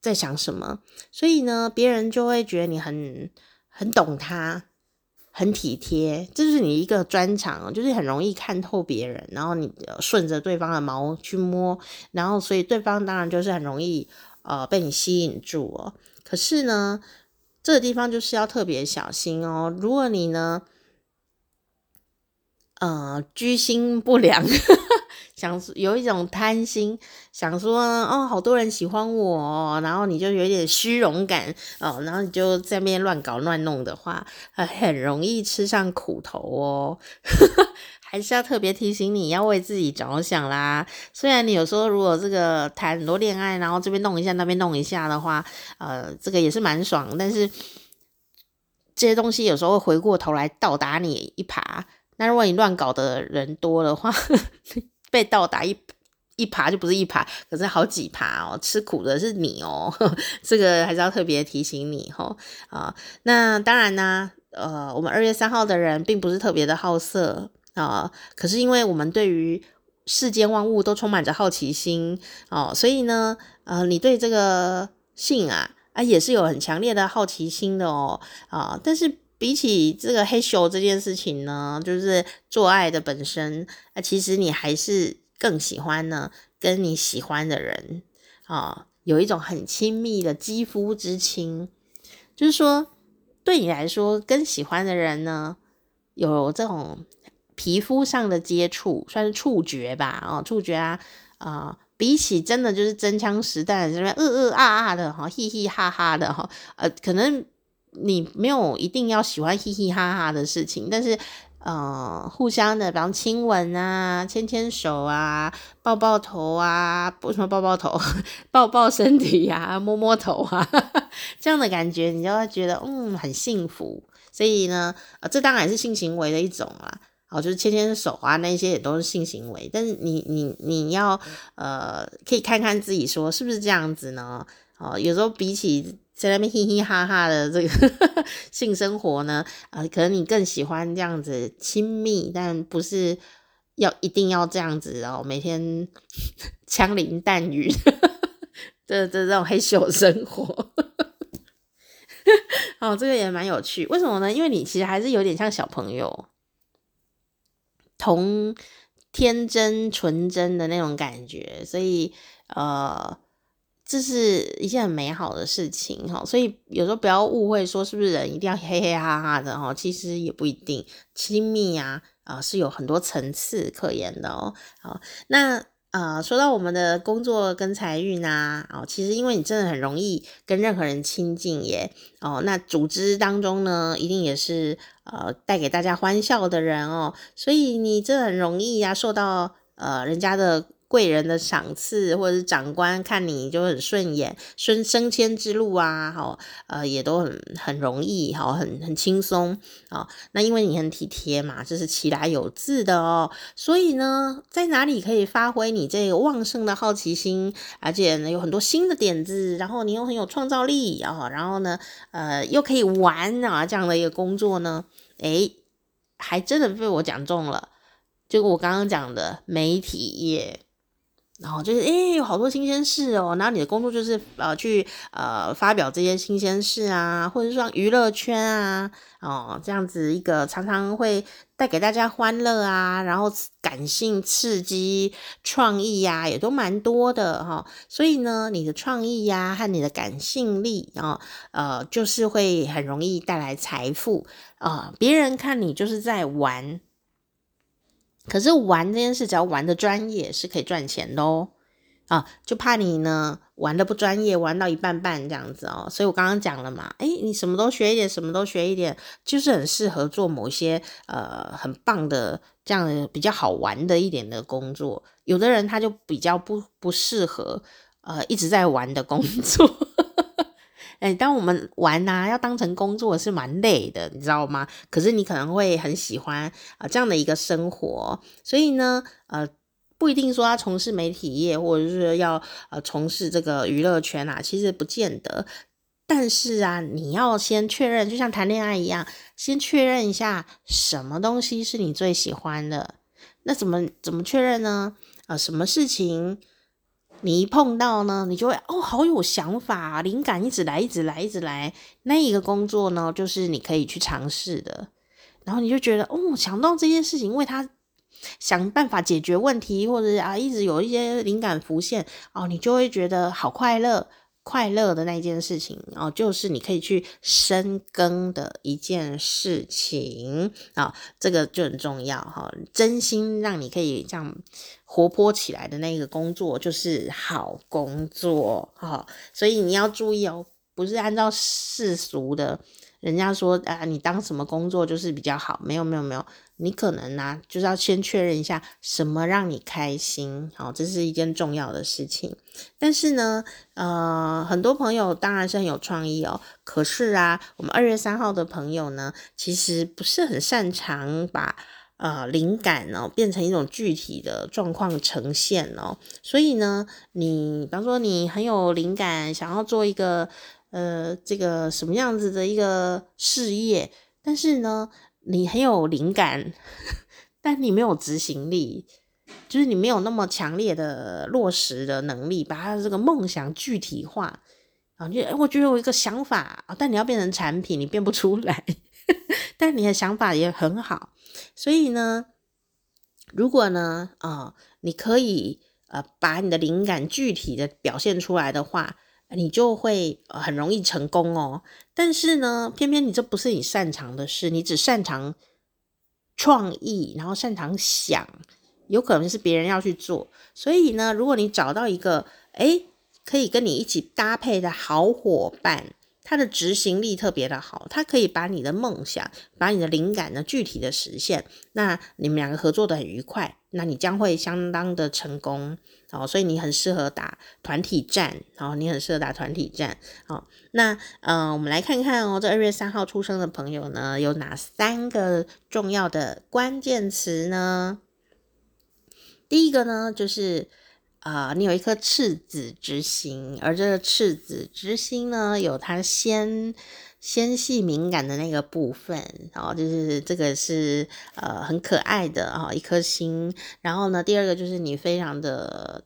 在想什么，所以呢，别人就会觉得你很很懂他。很体贴，这就是你一个专长，就是很容易看透别人，然后你顺着对方的毛去摸，然后所以对方当然就是很容易呃被你吸引住哦。可是呢，这个地方就是要特别小心哦。如果你呢，呃，居心不良。想有一种贪心，想说哦，好多人喜欢我，然后你就有点虚荣感哦，然后你就在那边乱搞乱弄的话，很容易吃上苦头哦。还是要特别提醒你要为自己着想啦。虽然你有时候如果这个谈很多恋爱，然后这边弄一下，那边弄一下的话，呃，这个也是蛮爽，但是这些东西有时候会回过头来倒打你一耙。那如果你乱搞的人多的话，被倒打一一耙就不是一耙，可是好几耙哦，吃苦的是你哦，这个还是要特别提醒你哦啊。那当然呢，呃，我们二月三号的人并不是特别的好色啊，可是因为我们对于世间万物都充满着好奇心哦，所以呢，呃，你对这个性啊啊也是有很强烈的好奇心的哦啊，但是比起这个嘿咻这件事情呢，就是做爱的本身，那其实你还是更喜欢呢，跟你喜欢的人啊，有一种很亲密的肌肤之亲，就是说，对你来说，跟喜欢的人呢，有这种皮肤上的接触，算是触觉吧，哦，触觉啊，啊，比起真的就是真枪实弹这边呃呃啊啊的哈，嘻嘻哈哈的哈，呃，可能。你没有一定要喜欢嘻嘻哈哈的事情，但是，呃，互相的，比方亲吻啊、牵牵手啊、抱抱头啊，不什么抱抱头，抱抱身体呀、啊、摸摸头啊，这样的感觉，你就会觉得嗯很幸福。所以呢，呃，这当然是性行为的一种啦。好，就是牵牵手啊，那些也都是性行为。但是你你你要呃，可以看看自己说是不是这样子呢？哦，有时候比起。在那边嘻嘻哈哈的这个 性生活呢，呃，可能你更喜欢这样子亲密，但不是要一定要这样子哦，每天 枪林弹雨 的的这种嘿咻生活。哦，这个也蛮有趣，为什么呢？因为你其实还是有点像小朋友，童天真纯真的那种感觉，所以呃。这是一件很美好的事情哈，所以有时候不要误会说是不是人一定要嘿嘿哈哈的哈，其实也不一定，亲密啊啊是有很多层次可言的哦。好，那呃说到我们的工作跟财运啊，其实因为你真的很容易跟任何人亲近耶，哦，那组织当中呢一定也是呃带给大家欢笑的人哦，所以你真的很容易呀受到呃人家的。贵人的赏赐，或者是长官看你就很顺眼，升升迁之路啊，好，呃，也都很很容易，好，很很轻松啊。那因为你很体贴嘛，这是其来有自的哦。所以呢，在哪里可以发挥你这个旺盛的好奇心，而且呢有很多新的点子，然后你又很有创造力啊，然后呢，呃，又可以玩啊，这样的一个工作呢，诶，还真的被我讲中了，就我刚刚讲的媒体业。然后就是，诶，有好多新鲜事哦。然后你的工作就是，呃，去呃发表这些新鲜事啊，或者是说娱乐圈啊，哦，这样子一个常常会带给大家欢乐啊，然后感性刺激、创意呀、啊，也都蛮多的哈、所以呢，你的创意呀、啊、和你的感性力啊、哦，呃，就是会很容易带来财富啊、呃。别人看你就是在玩。可是玩这件事，只要玩的专业是可以赚钱的哦，啊，就怕你呢玩的不专业，玩到一半半这样子哦。所以我刚刚讲了嘛，诶，你什么都学一点，什么都学一点，就是很适合做某些呃很棒的这样比较好玩的一点的工作。有的人他就比较不不适合呃一直在玩的工作。哎，当我们玩呐、啊，要当成工作是蛮累的，你知道吗？可是你可能会很喜欢啊、呃、这样的一个生活，所以呢，呃，不一定说要从事媒体业，或者是要呃从事这个娱乐圈啊，其实不见得。但是啊，你要先确认，就像谈恋爱一样，先确认一下什么东西是你最喜欢的。那怎么怎么确认呢？啊、什么事情？你一碰到呢，你就会哦，好有想法，灵感一直来，一直来，一直来。那一个工作呢，就是你可以去尝试的。然后你就觉得哦，想到这件事情，为他想办法解决问题，或者啊，一直有一些灵感浮现哦，你就会觉得好快乐，快乐的那件事情哦，就是你可以去深耕的一件事情啊、这个就很重要哈、真心让你可以这样活泼起来的那个工作，就是好工作哈、所以你要注意哦，不是按照世俗的。人家说啊，你当什么工作就是比较好？没有没有没有，你可能呢、啊，就是要先确认一下什么让你开心，好，这是一件重要的事情。但是呢，呃，很多朋友当然是很有创意哦，可是啊，我们二月三号的朋友呢，其实不是很擅长把呃灵感哦变成一种具体的状况呈现哦。所以呢，你比方说你很有灵感，想要做一个。呃，这个什么样子的一个事业？但是呢，你很有灵感，但你没有执行力，就是你没有那么强烈的落实的能力，把他的这个梦想具体化啊。就我觉得有一个想法，但你要变成产品，你变不出来。但你的想法也很好，所以呢，如果呢，啊、你可以呃把你的灵感具体的表现出来的话。你就会很容易成功哦，但是呢，偏偏你这不是你擅长的事，你只擅长创意，然后擅长想，有可能是别人要去做。所以呢，如果你找到一个诶可以跟你一起搭配的好伙伴。他的执行力特别的好，他可以把你的梦想、把你的灵感呢具体的实现，那你们两个合作的很愉快，那你将会相当的成功哦。所以你很适合打团体战，哦，你很适合打团体战，哦。那呃，我们来看看哦，这二月三号出生的朋友呢，有哪三个重要的关键词呢？第一个呢，就是。啊、你有一颗赤子之心，而这个赤子之心呢，有它纤纤细敏感的那个部分，然后就是这个是呃很可爱的啊、一颗心。然后呢，第二个就是你非常的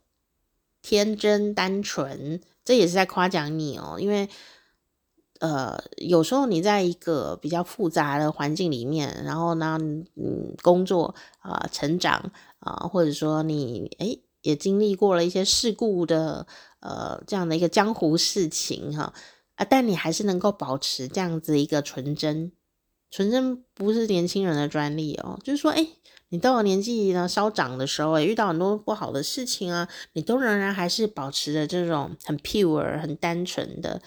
天真单纯，这也是在夸奖你哦，因为呃有时候你在一个比较复杂的环境里面，然后呢，嗯，工作啊、成长啊、或者说你诶。也经历过了一些事故的，呃，这样的一个江湖事情哈啊，但你还是能够保持这样子一个纯真，纯真不是年轻人的专利哦，就是说，诶，你到了年纪呢稍长的时候，诶，遇到很多不好的事情啊，你都仍然还是保持着这种很 pure、很单纯的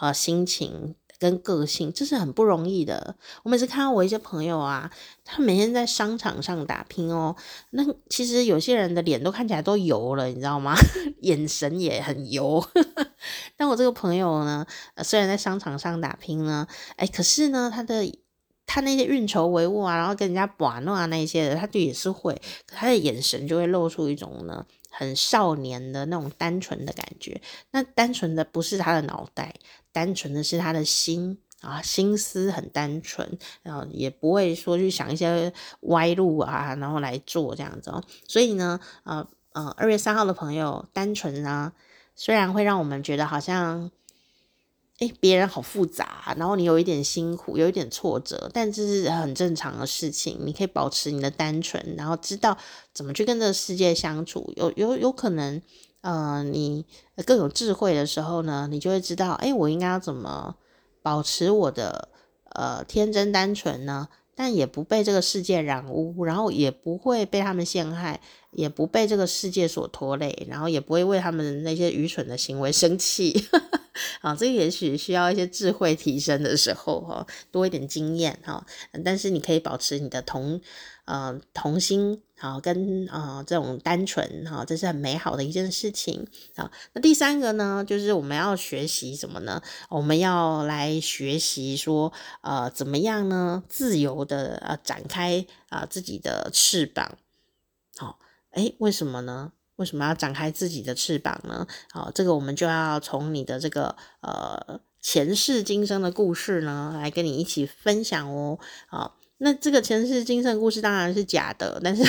呃心情。跟个性，这是很不容易的。我每次看到我一些朋友啊，他每天在商场上打拼哦，那其实有些人的脸都看起来都油了，你知道吗？眼神也很油。但我这个朋友呢，虽然在商场上打拼呢，哎，可是呢，他的他那些运筹帷幄啊，然后跟人家玩弄啊那些的，他就也是会，他的眼神就会露出一种呢，很少年的那种单纯的感觉。那单纯的不是他的脑袋。单纯的是他的心啊，心思很单纯，然后也不会说去想一些歪路啊，然后来做这样子哦。所以呢，呃呃，二月三号的朋友，单纯呢，虽然会让我们觉得好像，诶，别人好复杂，然后你有一点辛苦，有一点挫折，但这是很正常的事情。你可以保持你的单纯，然后知道怎么去跟这个世界相处，有有有可能。呃，你更有智慧的时候呢，你就会知道，哎，我应该要怎么保持我的呃天真单纯呢？但也不被这个世界染污，然后也不会被他们陷害，也不被这个世界所拖累，然后也不会为他们那些愚蠢的行为生气。啊，这也许需要一些智慧提升的时候哈，多一点经验哈。但是你可以保持你的童呃童心。好，跟啊、呃、这种单纯哈，这是很美好的一件事情啊。那第三个呢，就是我们要学习什么呢？我们要来学习说，呃，怎么样呢？自由的呃展开啊、自己的翅膀。好，诶，为什么呢？为什么要展开自己的翅膀呢？好，这个我们就要从你的这个呃前世今生的故事呢，来跟你一起分享哦。好。那这个前世今生故事当然是假的，但是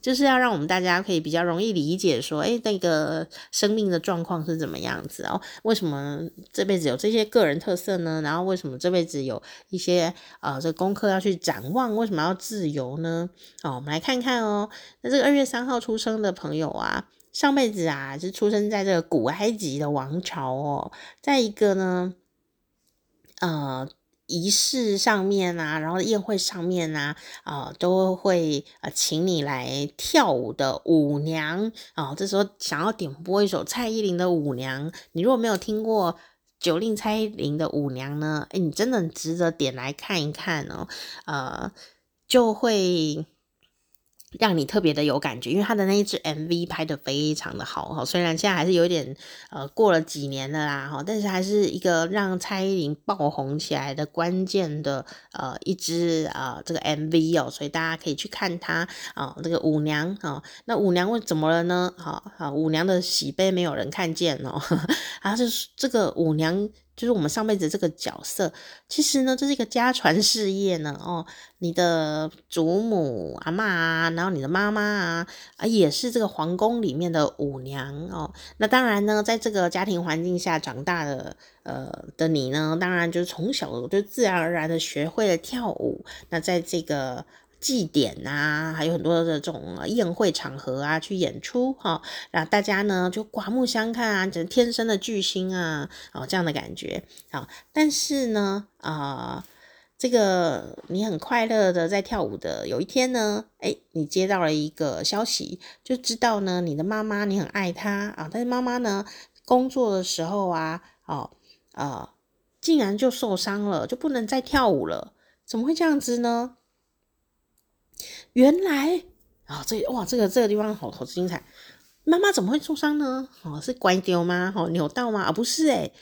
就是要让我们大家可以比较容易理解，说，诶，那个生命的状况是怎么样子哦？为什么这辈子有这些个人特色呢？然后为什么这辈子有一些呃这功课要去展望？为什么要自由呢？哦，我们来看看哦。那这个二月三号出生的朋友啊，上辈子啊是出生在这个古埃及的王朝哦，在一个呢，呃。仪式上面啊，然后宴会上面啊，啊、都会呃请你来跳舞的舞娘啊、呃。这时候想要点播一首蔡依林的舞娘，你如果没有听过九令蔡依林的舞娘呢，诶，你真的值得点来看一看哦，呃，就会。让你特别的有感觉，因为他的那一支 MV 拍的非常的好哈，虽然现在还是有点呃过了几年了啦哈，但是还是一个让蔡依林爆红起来的关键的呃一支呃这个 MV 哦，所以大家可以去看他啊这个舞娘啊，那舞娘会怎么了呢？好好，舞娘的喜悲没有人看见哦，啊是这个舞娘。就是我们上辈子这个角色，其实呢，这是一个家传事业呢。哦，你的祖母阿嬷啊，然后你的妈妈啊，啊，也是这个皇宫里面的舞娘哦。那当然呢，在这个家庭环境下长大的，呃的你呢，当然就是从小就自然而然的学会了跳舞。那在这个。祭典啊，还有很多的这种宴会场合啊，去演出哈，然后大家呢就刮目相看啊，这天生的巨星啊，哦这样的感觉啊。但是呢，啊、这个你很快乐的在跳舞的，有一天呢，哎，你接到了一个消息，就知道呢，你的妈妈你很爱她啊，但是妈妈呢工作的时候啊，哦，啊、竟然就受伤了，就不能再跳舞了，怎么会这样子呢？原来啊、这哇，这个这个地方好好精彩。妈妈怎么会受伤呢？哦，是拐丢吗？哦，扭到吗？啊、哦，不是诶，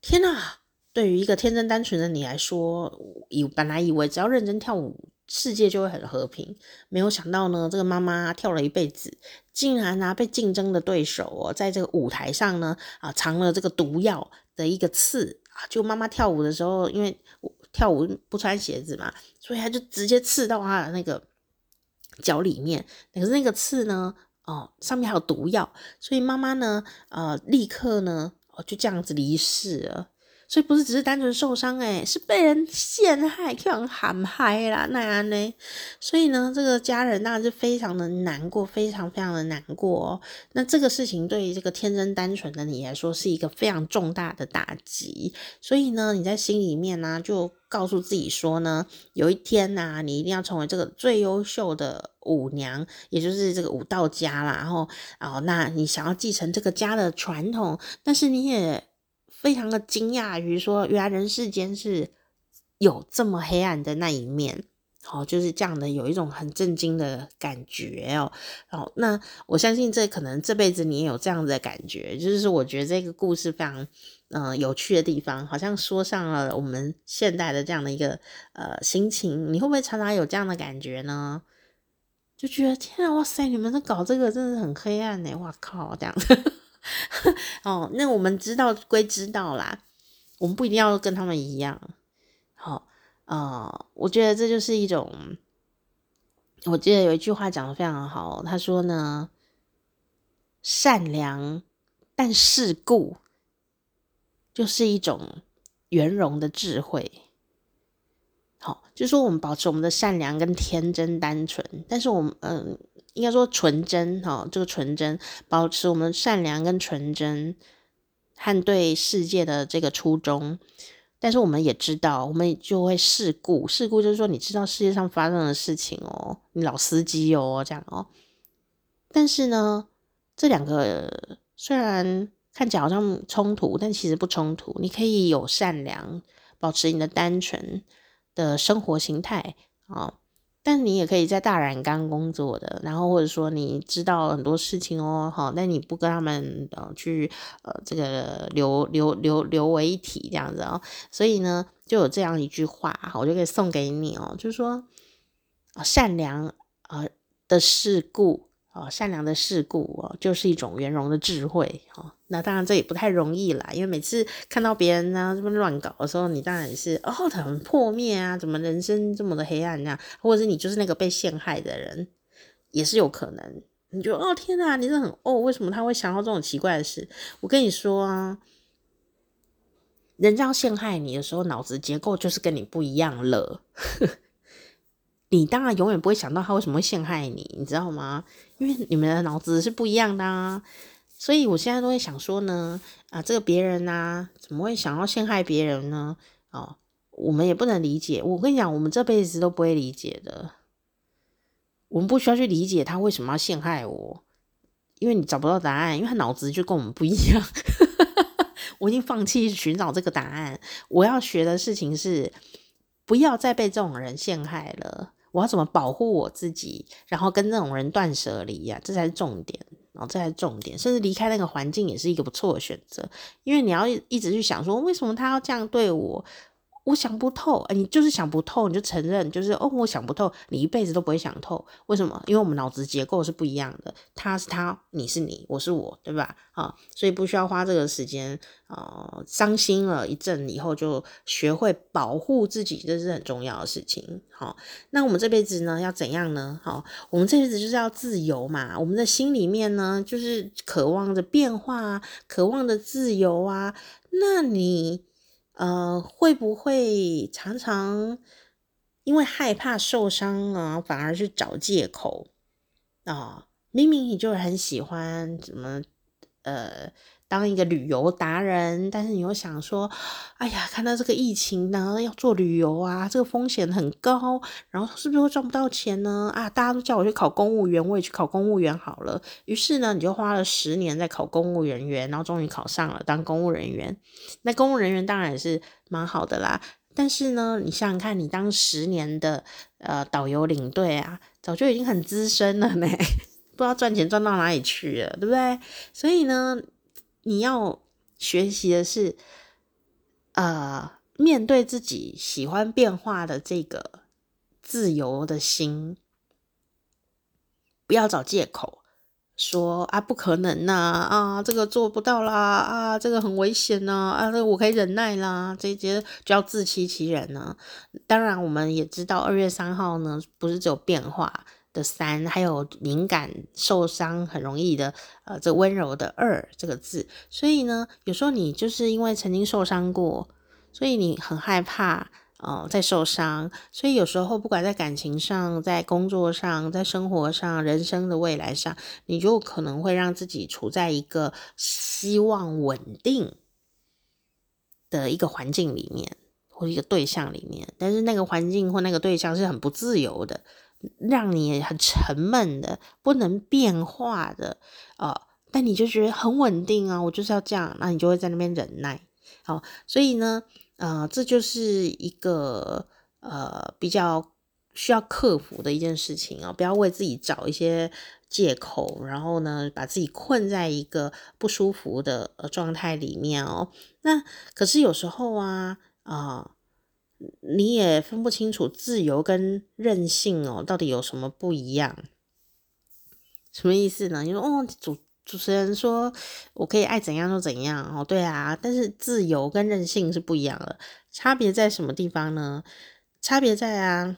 天哪！对于一个天真单纯的你来说，以本来以为只要认真跳舞，世界就会很和平。没有想到呢，这个妈妈跳了一辈子，竟然啊被竞争的对手哦，在这个舞台上呢啊藏了这个毒药的一个刺啊。就妈妈跳舞的时候，因为跳舞不穿鞋子嘛，所以他就直接刺到他的那个。脚里面，可是那个刺呢？哦，上面还有毒药，所以妈妈呢，呃，立刻呢，哦，就这样子离世了。所以不是只是单纯受伤，诶，是被人陷害，这样喊嗨啦，那样呢？所以呢，这个家人当然是非常的难过，非常非常的难过哦。那这个事情对于这个天真单纯的你来说，是一个非常重大的打击。所以呢，你在心里面呢，就告诉自己说呢，有一天呐，你一定要成为这个最优秀的舞娘，也就是这个舞蹈家啦。然后，哦，那你想要继承这个家的传统，但是你也。非常的惊讶于说，原来人世间是有这么黑暗的那一面，好，就是这样的，有一种很震惊的感觉哦。好，那我相信这可能这辈子你也有这样子的感觉，就是我觉得这个故事非常嗯、有趣的地方，好像说上了我们现代的这样的一个呃心情，你会不会常常有这样的感觉呢？就觉得天啊，哇塞，你们在搞这个真的很黑暗呢，哇靠，这样。哦，那我们知道归知道啦，我们不一定要跟他们一样。好，呃，我觉得这就是一种，我记得有一句话讲的非常好，他说呢，善良但世故，就是一种圆融的智慧。好，就说我们保持我们的善良跟天真单纯，但是我们嗯。应该说纯真哈，这个纯真，保持我们善良跟纯真，和对世界的这个初衷。但是我们也知道，我们就会世故，世故就是说，你知道世界上发生的事情哦，你老司机哦，这样哦。但是呢，这两个虽然看起来好像冲突，但其实不冲突。你可以有善良，保持你的单纯的生活形态啊。但你也可以在大染缸工作的，然后或者说你知道很多事情哦，好，但你不跟他们呃去呃这个留留留留为一体这样子哦，所以呢就有这样一句话，我就可以送给你哦，就是说善良啊、呃、的世故。哦，善良的世故哦，就是一种圆融的智慧哦。那当然这也不太容易啦，因为每次看到别人呢这么乱搞的时候，你当然是哦，很破灭啊，怎么人生这么的黑暗啊？或者是你就是那个被陷害的人，也是有可能。你就哦天哪，你是很哦，为什么他会想到这种奇怪的事？我跟你说啊，人家要陷害你的时候，脑子结构就是跟你不一样了。你当然永远不会想到他为什么会陷害你，你知道吗？因为你们的脑子是不一样的啊。所以我现在都会想说呢，啊，这个别人呐、怎么会想要陷害别人呢？哦，我们也不能理解。我跟你讲，我们这辈子都不会理解的。我们不需要去理解他为什么要陷害我，因为你找不到答案，因为他脑子就跟我们不一样。我已经放弃寻找这个答案。我要学的事情是，不要再被这种人陷害了。我要怎么保护我自己，然后跟那种人断舍离呀？这才是重点。然后这才是重点，甚至离开那个环境也是一个不错的选择，因为你要一直去想说，为什么他要这样对我？我想不透，你就是想不透，你就承认，就是哦，我想不透，你一辈子都不会想透，为什么？因为我们脑子结构是不一样的，他是他，你是你，我是我，对吧？啊，所以不需要花这个时间，呃，伤心了一阵以后就学会保护自己，这是很重要的事情。好，那我们这辈子呢，要怎样呢？好，我们这辈子就是要自由嘛，我们的心里面呢，就是渴望着变化，渴望着自由啊，那你。呃，会不会常常因为害怕受伤啊，反而是找借口啊？明明你就很喜欢怎么呃当一个旅游达人，但是你又想说，哎呀，看到这个疫情呢，要做旅游啊，这个风险很高，然后是不是会赚不到钱呢？啊，大家都叫我去考公务员，我也去考公务员好了。于是呢，你就花了十年在考公务人员，然后终于考上了当公务人员。那公务人员当然也是蛮好的啦，但是呢，你想想看，你当十年的呃导游领队啊，早就已经很资深了呢，不知道赚钱赚到哪里去了，对不对？所以呢。你要学习的是，呃，面对自己喜欢变化的这个自由的心，不要找借口说啊不可能呐啊，这个做不到啦啊，这个很危险呐啊，这个我可以忍耐啦，这些就要自欺欺人呢。当然，我们也知道二月三号呢，不是只有变化。的三，还有敏感、受伤很容易的，呃，这温柔的二这个字，所以呢，有时候你就是因为曾经受伤过，所以你很害怕，呃，再受伤，所以有时候不管在感情上、在工作上、在生活上、人生的未来上，你就可能会让自己处在一个希望稳定的一个环境里面，或一个对象里面，但是那个环境或那个对象是很不自由的。让你很沉闷的，不能变化的，呃，但你就觉得很稳定啊，我就是要这样，那你就会在那边忍耐，好，所以呢，呃，这就是一个呃比较需要克服的一件事情啊，不要为自己找一些借口，然后呢，把自己困在一个不舒服的状态里面哦。那可是有时候啊，啊、你也分不清楚自由跟任性哦，到底有什么不一样？什么意思呢？你说哦，主主持人说我可以爱怎样就怎样哦，对啊，但是自由跟任性是不一样的，差别在什么地方呢？差别在啊。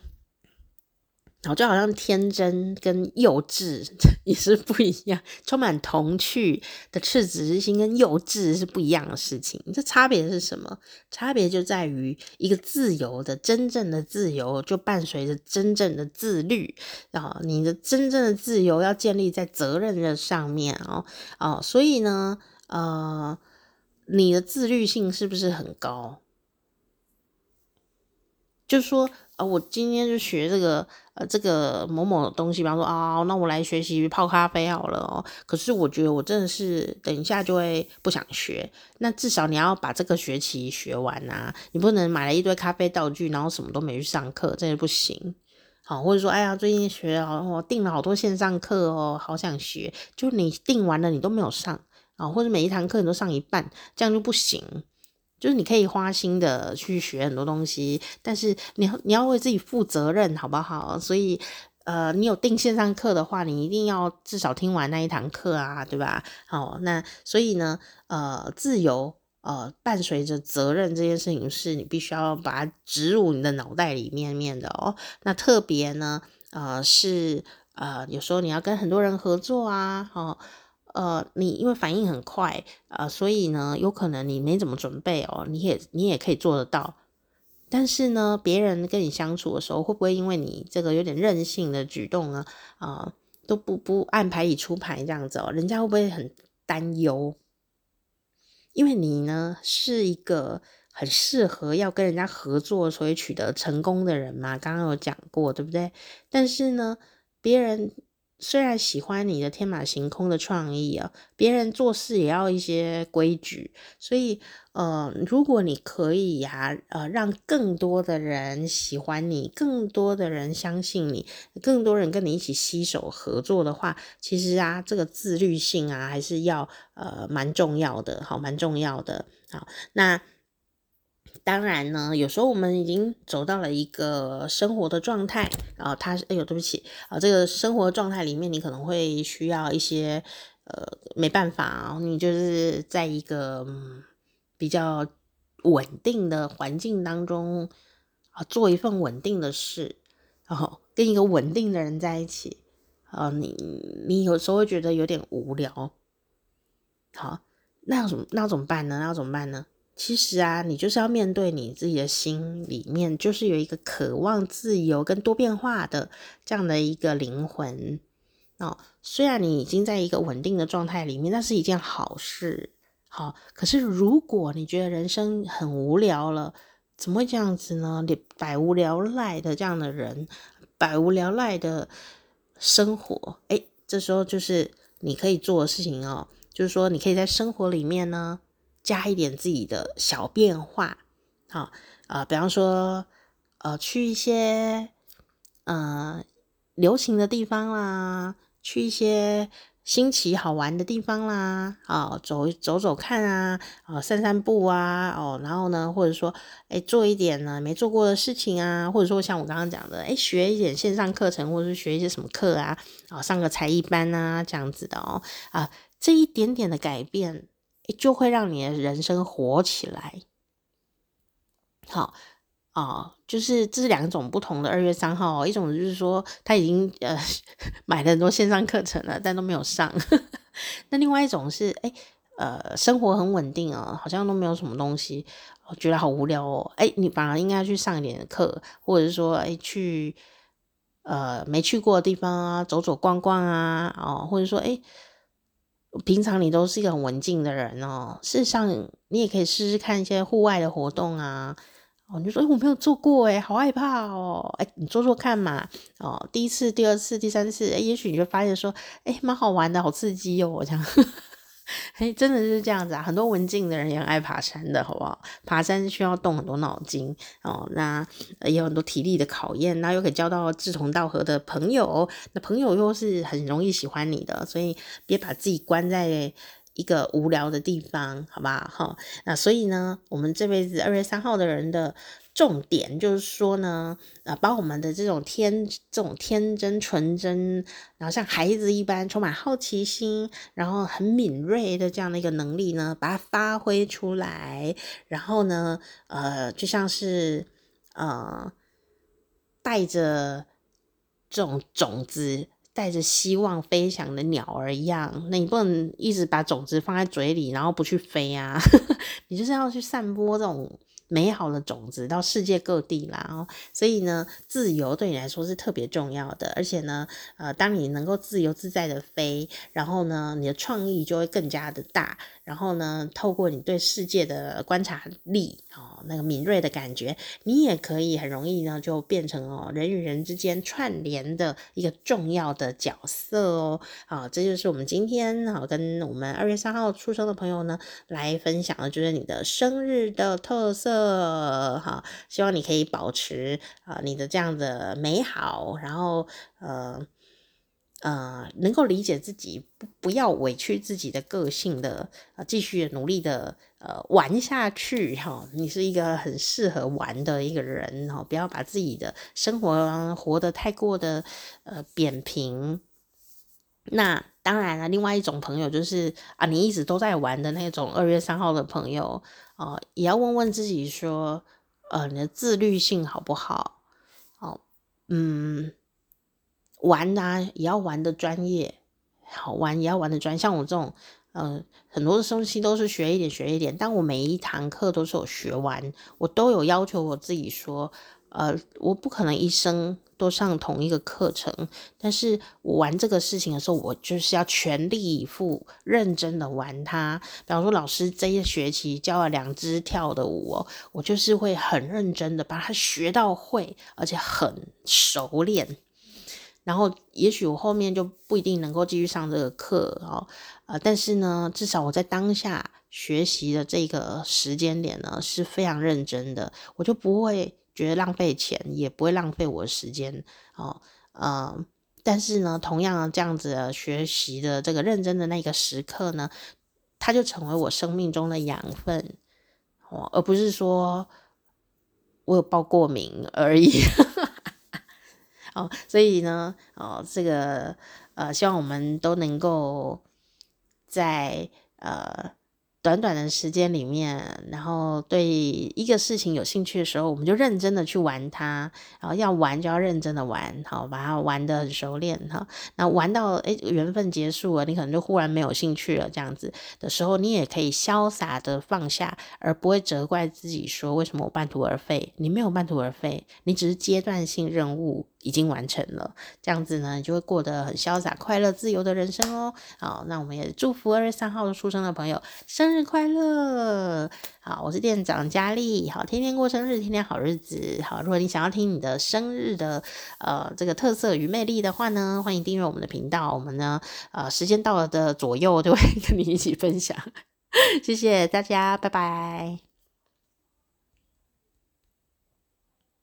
然后就好像天真跟幼稚 也是不一样，充满童趣的赤子之心跟幼稚是不一样的事情。这差别是什么？差别就在于一个自由的真正的自由，就伴随着真正的自律。然后你的真正的自由要建立在责任的上面哦哦，所以呢，呃，你的自律性是不是很高？就说，啊，我今天就学这个，呃，这个某某东西，比方说，啊，那我来学习泡咖啡好了哦。可是我觉得我真的是等一下就会不想学。那至少你要把这个学期学完啊，你不能买了一堆咖啡道具，然后什么都没去上课，这也不行。好，或者说，哎呀，最近学好，我订了好多线上课哦，好想学，就你订完了你都没有上啊，或者每一堂课你都上一半，这样就不行。就是你可以花心的去学很多东西，但是你你要为自己负责任，好不好？所以，呃，你有订线上课的话，你一定要至少听完那一堂课啊，对吧？好，那所以呢，呃，自由呃伴随着责任这件事情，是你必须要把它植入你的脑袋里面面的哦。那特别呢，呃，是呃，有时候你要跟很多人合作啊，哦。呃，你因为反应很快，呃，所以呢，有可能你没怎么准备哦，你也你也可以做得到。但是呢，别人跟你相处的时候，会不会因为你这个有点任性的举动呢？啊、都不不按牌理出牌这样子哦，人家会不会很担忧？因为你呢是一个很适合要跟人家合作，所以取得成功的人嘛，刚刚有讲过，对不对？但是呢，别人。虽然喜欢你的天马行空的创意啊，别人做事也要一些规矩，所以呃，如果你可以呀、呃，让更多的人喜欢你，更多的人相信你，更多人跟你一起携手合作的话，其实啊，这个自律性啊，还是要呃蛮重要的，好，蛮重要的，好，那。当然呢，有时候我们已经走到了一个生活的状态，然后他，哎呦，对不起啊，这个生活状态里面，你可能会需要一些，呃，没办法啊，你就是在一个嗯比较稳定的环境当中啊，做一份稳定的事，然后跟一个稳定的人在一起，啊，你你有时候会觉得有点无聊，好，那要怎么那要怎么办呢？那要怎么办呢？其实啊，你就是要面对你自己的心里面，就是有一个渴望自由跟多变化的这样的一个灵魂哦。虽然你已经在一个稳定的状态里面，那是一件好事。好，可是如果你觉得人生很无聊了，怎么会这样子呢？你百无聊赖的这样的人，百无聊赖的生活，诶，这时候就是你可以做的事情哦，就是说你可以在生活里面呢。加一点自己的小变化，好啊、比方说，呃，去一些呃流行的地方啦，去一些新奇好玩的地方啦，啊、走走走看啊，啊、散散步啊，哦，然后呢，或者说，哎，做一点呢没做过的事情啊，或者说像我刚刚讲的，哎，学一点线上课程，或者是学一些什么课啊，啊、上个才艺班啊，这样子的哦，啊，这一点点的改变。就会让你的人生活起来。好、哦，就是这是两种不同的二月三号。一种就是说他已经呃 买了很多线上课程了，但都没有上。那另外一种是哎呃生活很稳定哦，好像都没有什么东西，我觉得好无聊哦。哎，你反而应该去上一点课，或者是说哎去呃没去过的地方啊走走逛逛啊哦，或者说哎。平常你都是一个很文静的人哦，事实上你也可以试试看一些户外的活动啊。哦，你就说，哎，我没有做过，哎，好害怕哦。哎，你做做看嘛。哦，第一次、第二次、第三次，哎，也许你就发现说，哎，蛮好玩的，好刺激哦，这样。嘿，真的是这样子啊！很多文静的人也很爱爬山的，好不好？爬山需要动很多脑筋哦，那也有很多体力的考验，那又可以交到志同道合的朋友，那朋友又是很容易喜欢你的，所以别把自己关在一个无聊的地方，好不好？哈，那所以呢，我们这辈子二月三号的人的。重点就是说呢，呃，把我们的这种天、这种天真纯真，然后像孩子一般充满好奇心，然后很敏锐的这样的一个能力呢，把它发挥出来，然后呢，呃，就像是呃，带着这种种子，带着希望飞翔的鸟儿一样，那你不能一直把种子放在嘴里，然后不去飞啊，你就是要去散播这种。美好的种子到世界各地啦，哦，所以呢，自由对你来说是特别重要的，而且呢，呃，当你能够自由自在的飞，然后呢，你的创意就会更加的大，然后呢，透过你对世界的观察力，哦，那个敏锐的感觉，你也可以很容易呢，就变成哦，人与人之间串联的一个重要的角色哦，好，这就是我们今天好跟我们二月三号出生的朋友呢来分享的，就是你的生日的特色。哈，希望你可以保持啊、你的这样的美好，然后呃呃能够理解自己，不不要委屈自己的个性的，呃，继续努力的呃玩下去哈、你是一个很适合玩的一个人哈、哦，不要把自己的生活活得太过的呃扁平。那当然了，另外一种朋友就是啊，你一直都在玩的那种二月三号的朋友。哦，也要问问自己说，呃，你的自律性好不好？哦，嗯，玩啊，也要玩的专业，好玩也要玩的专，像我这种，呃，很多的东西都是学一点学一点，但我每一堂课都是有学完，我都有要求我自己说，呃，我不可能一生都上同一个课程，但是我玩这个事情的时候，我就是要全力以赴、认真的玩它。比方说，老师这一学期教了两支跳的舞哦，我就是会很认真的把它学到会，而且很熟练。然后，也许我后面就不一定能够继续上这个课哦，呃，但是呢，至少我在当下学习的这个时间点呢，是非常认真的，我就不会觉得浪费钱，也不会浪费我的时间哦，呃，但是呢，同样这样子学习的这个认真的那个时刻呢，它就成为我生命中的养分哦，而不是说我有报过名而已。哦，所以呢，哦，这个呃，希望我们都能够在呃。短短的时间里面，然后对一个事情有兴趣的时候，我们就认真的去玩它。然后要玩就要认真的玩，好，把它玩得很熟练哈。那玩到诶缘分结束了，你可能就忽然没有兴趣了，这样子的时候，你也可以潇洒的放下，而不会责怪自己说为什么我半途而废。你没有半途而废，你只是阶段性任务已经完成了，这样子呢，你就会过得很潇洒、快乐、自由的人生哦。好，那我们也祝福二月三号出生的朋友生日快乐！好，我是店长佳丽。好，天天过生日，天天好日子。好，如果你想要听你的生日的呃这个特色与魅力的话呢，欢迎订阅我们的频道。我们呢呃时间到了的左右就会跟你一起分享。谢谢大家，拜拜。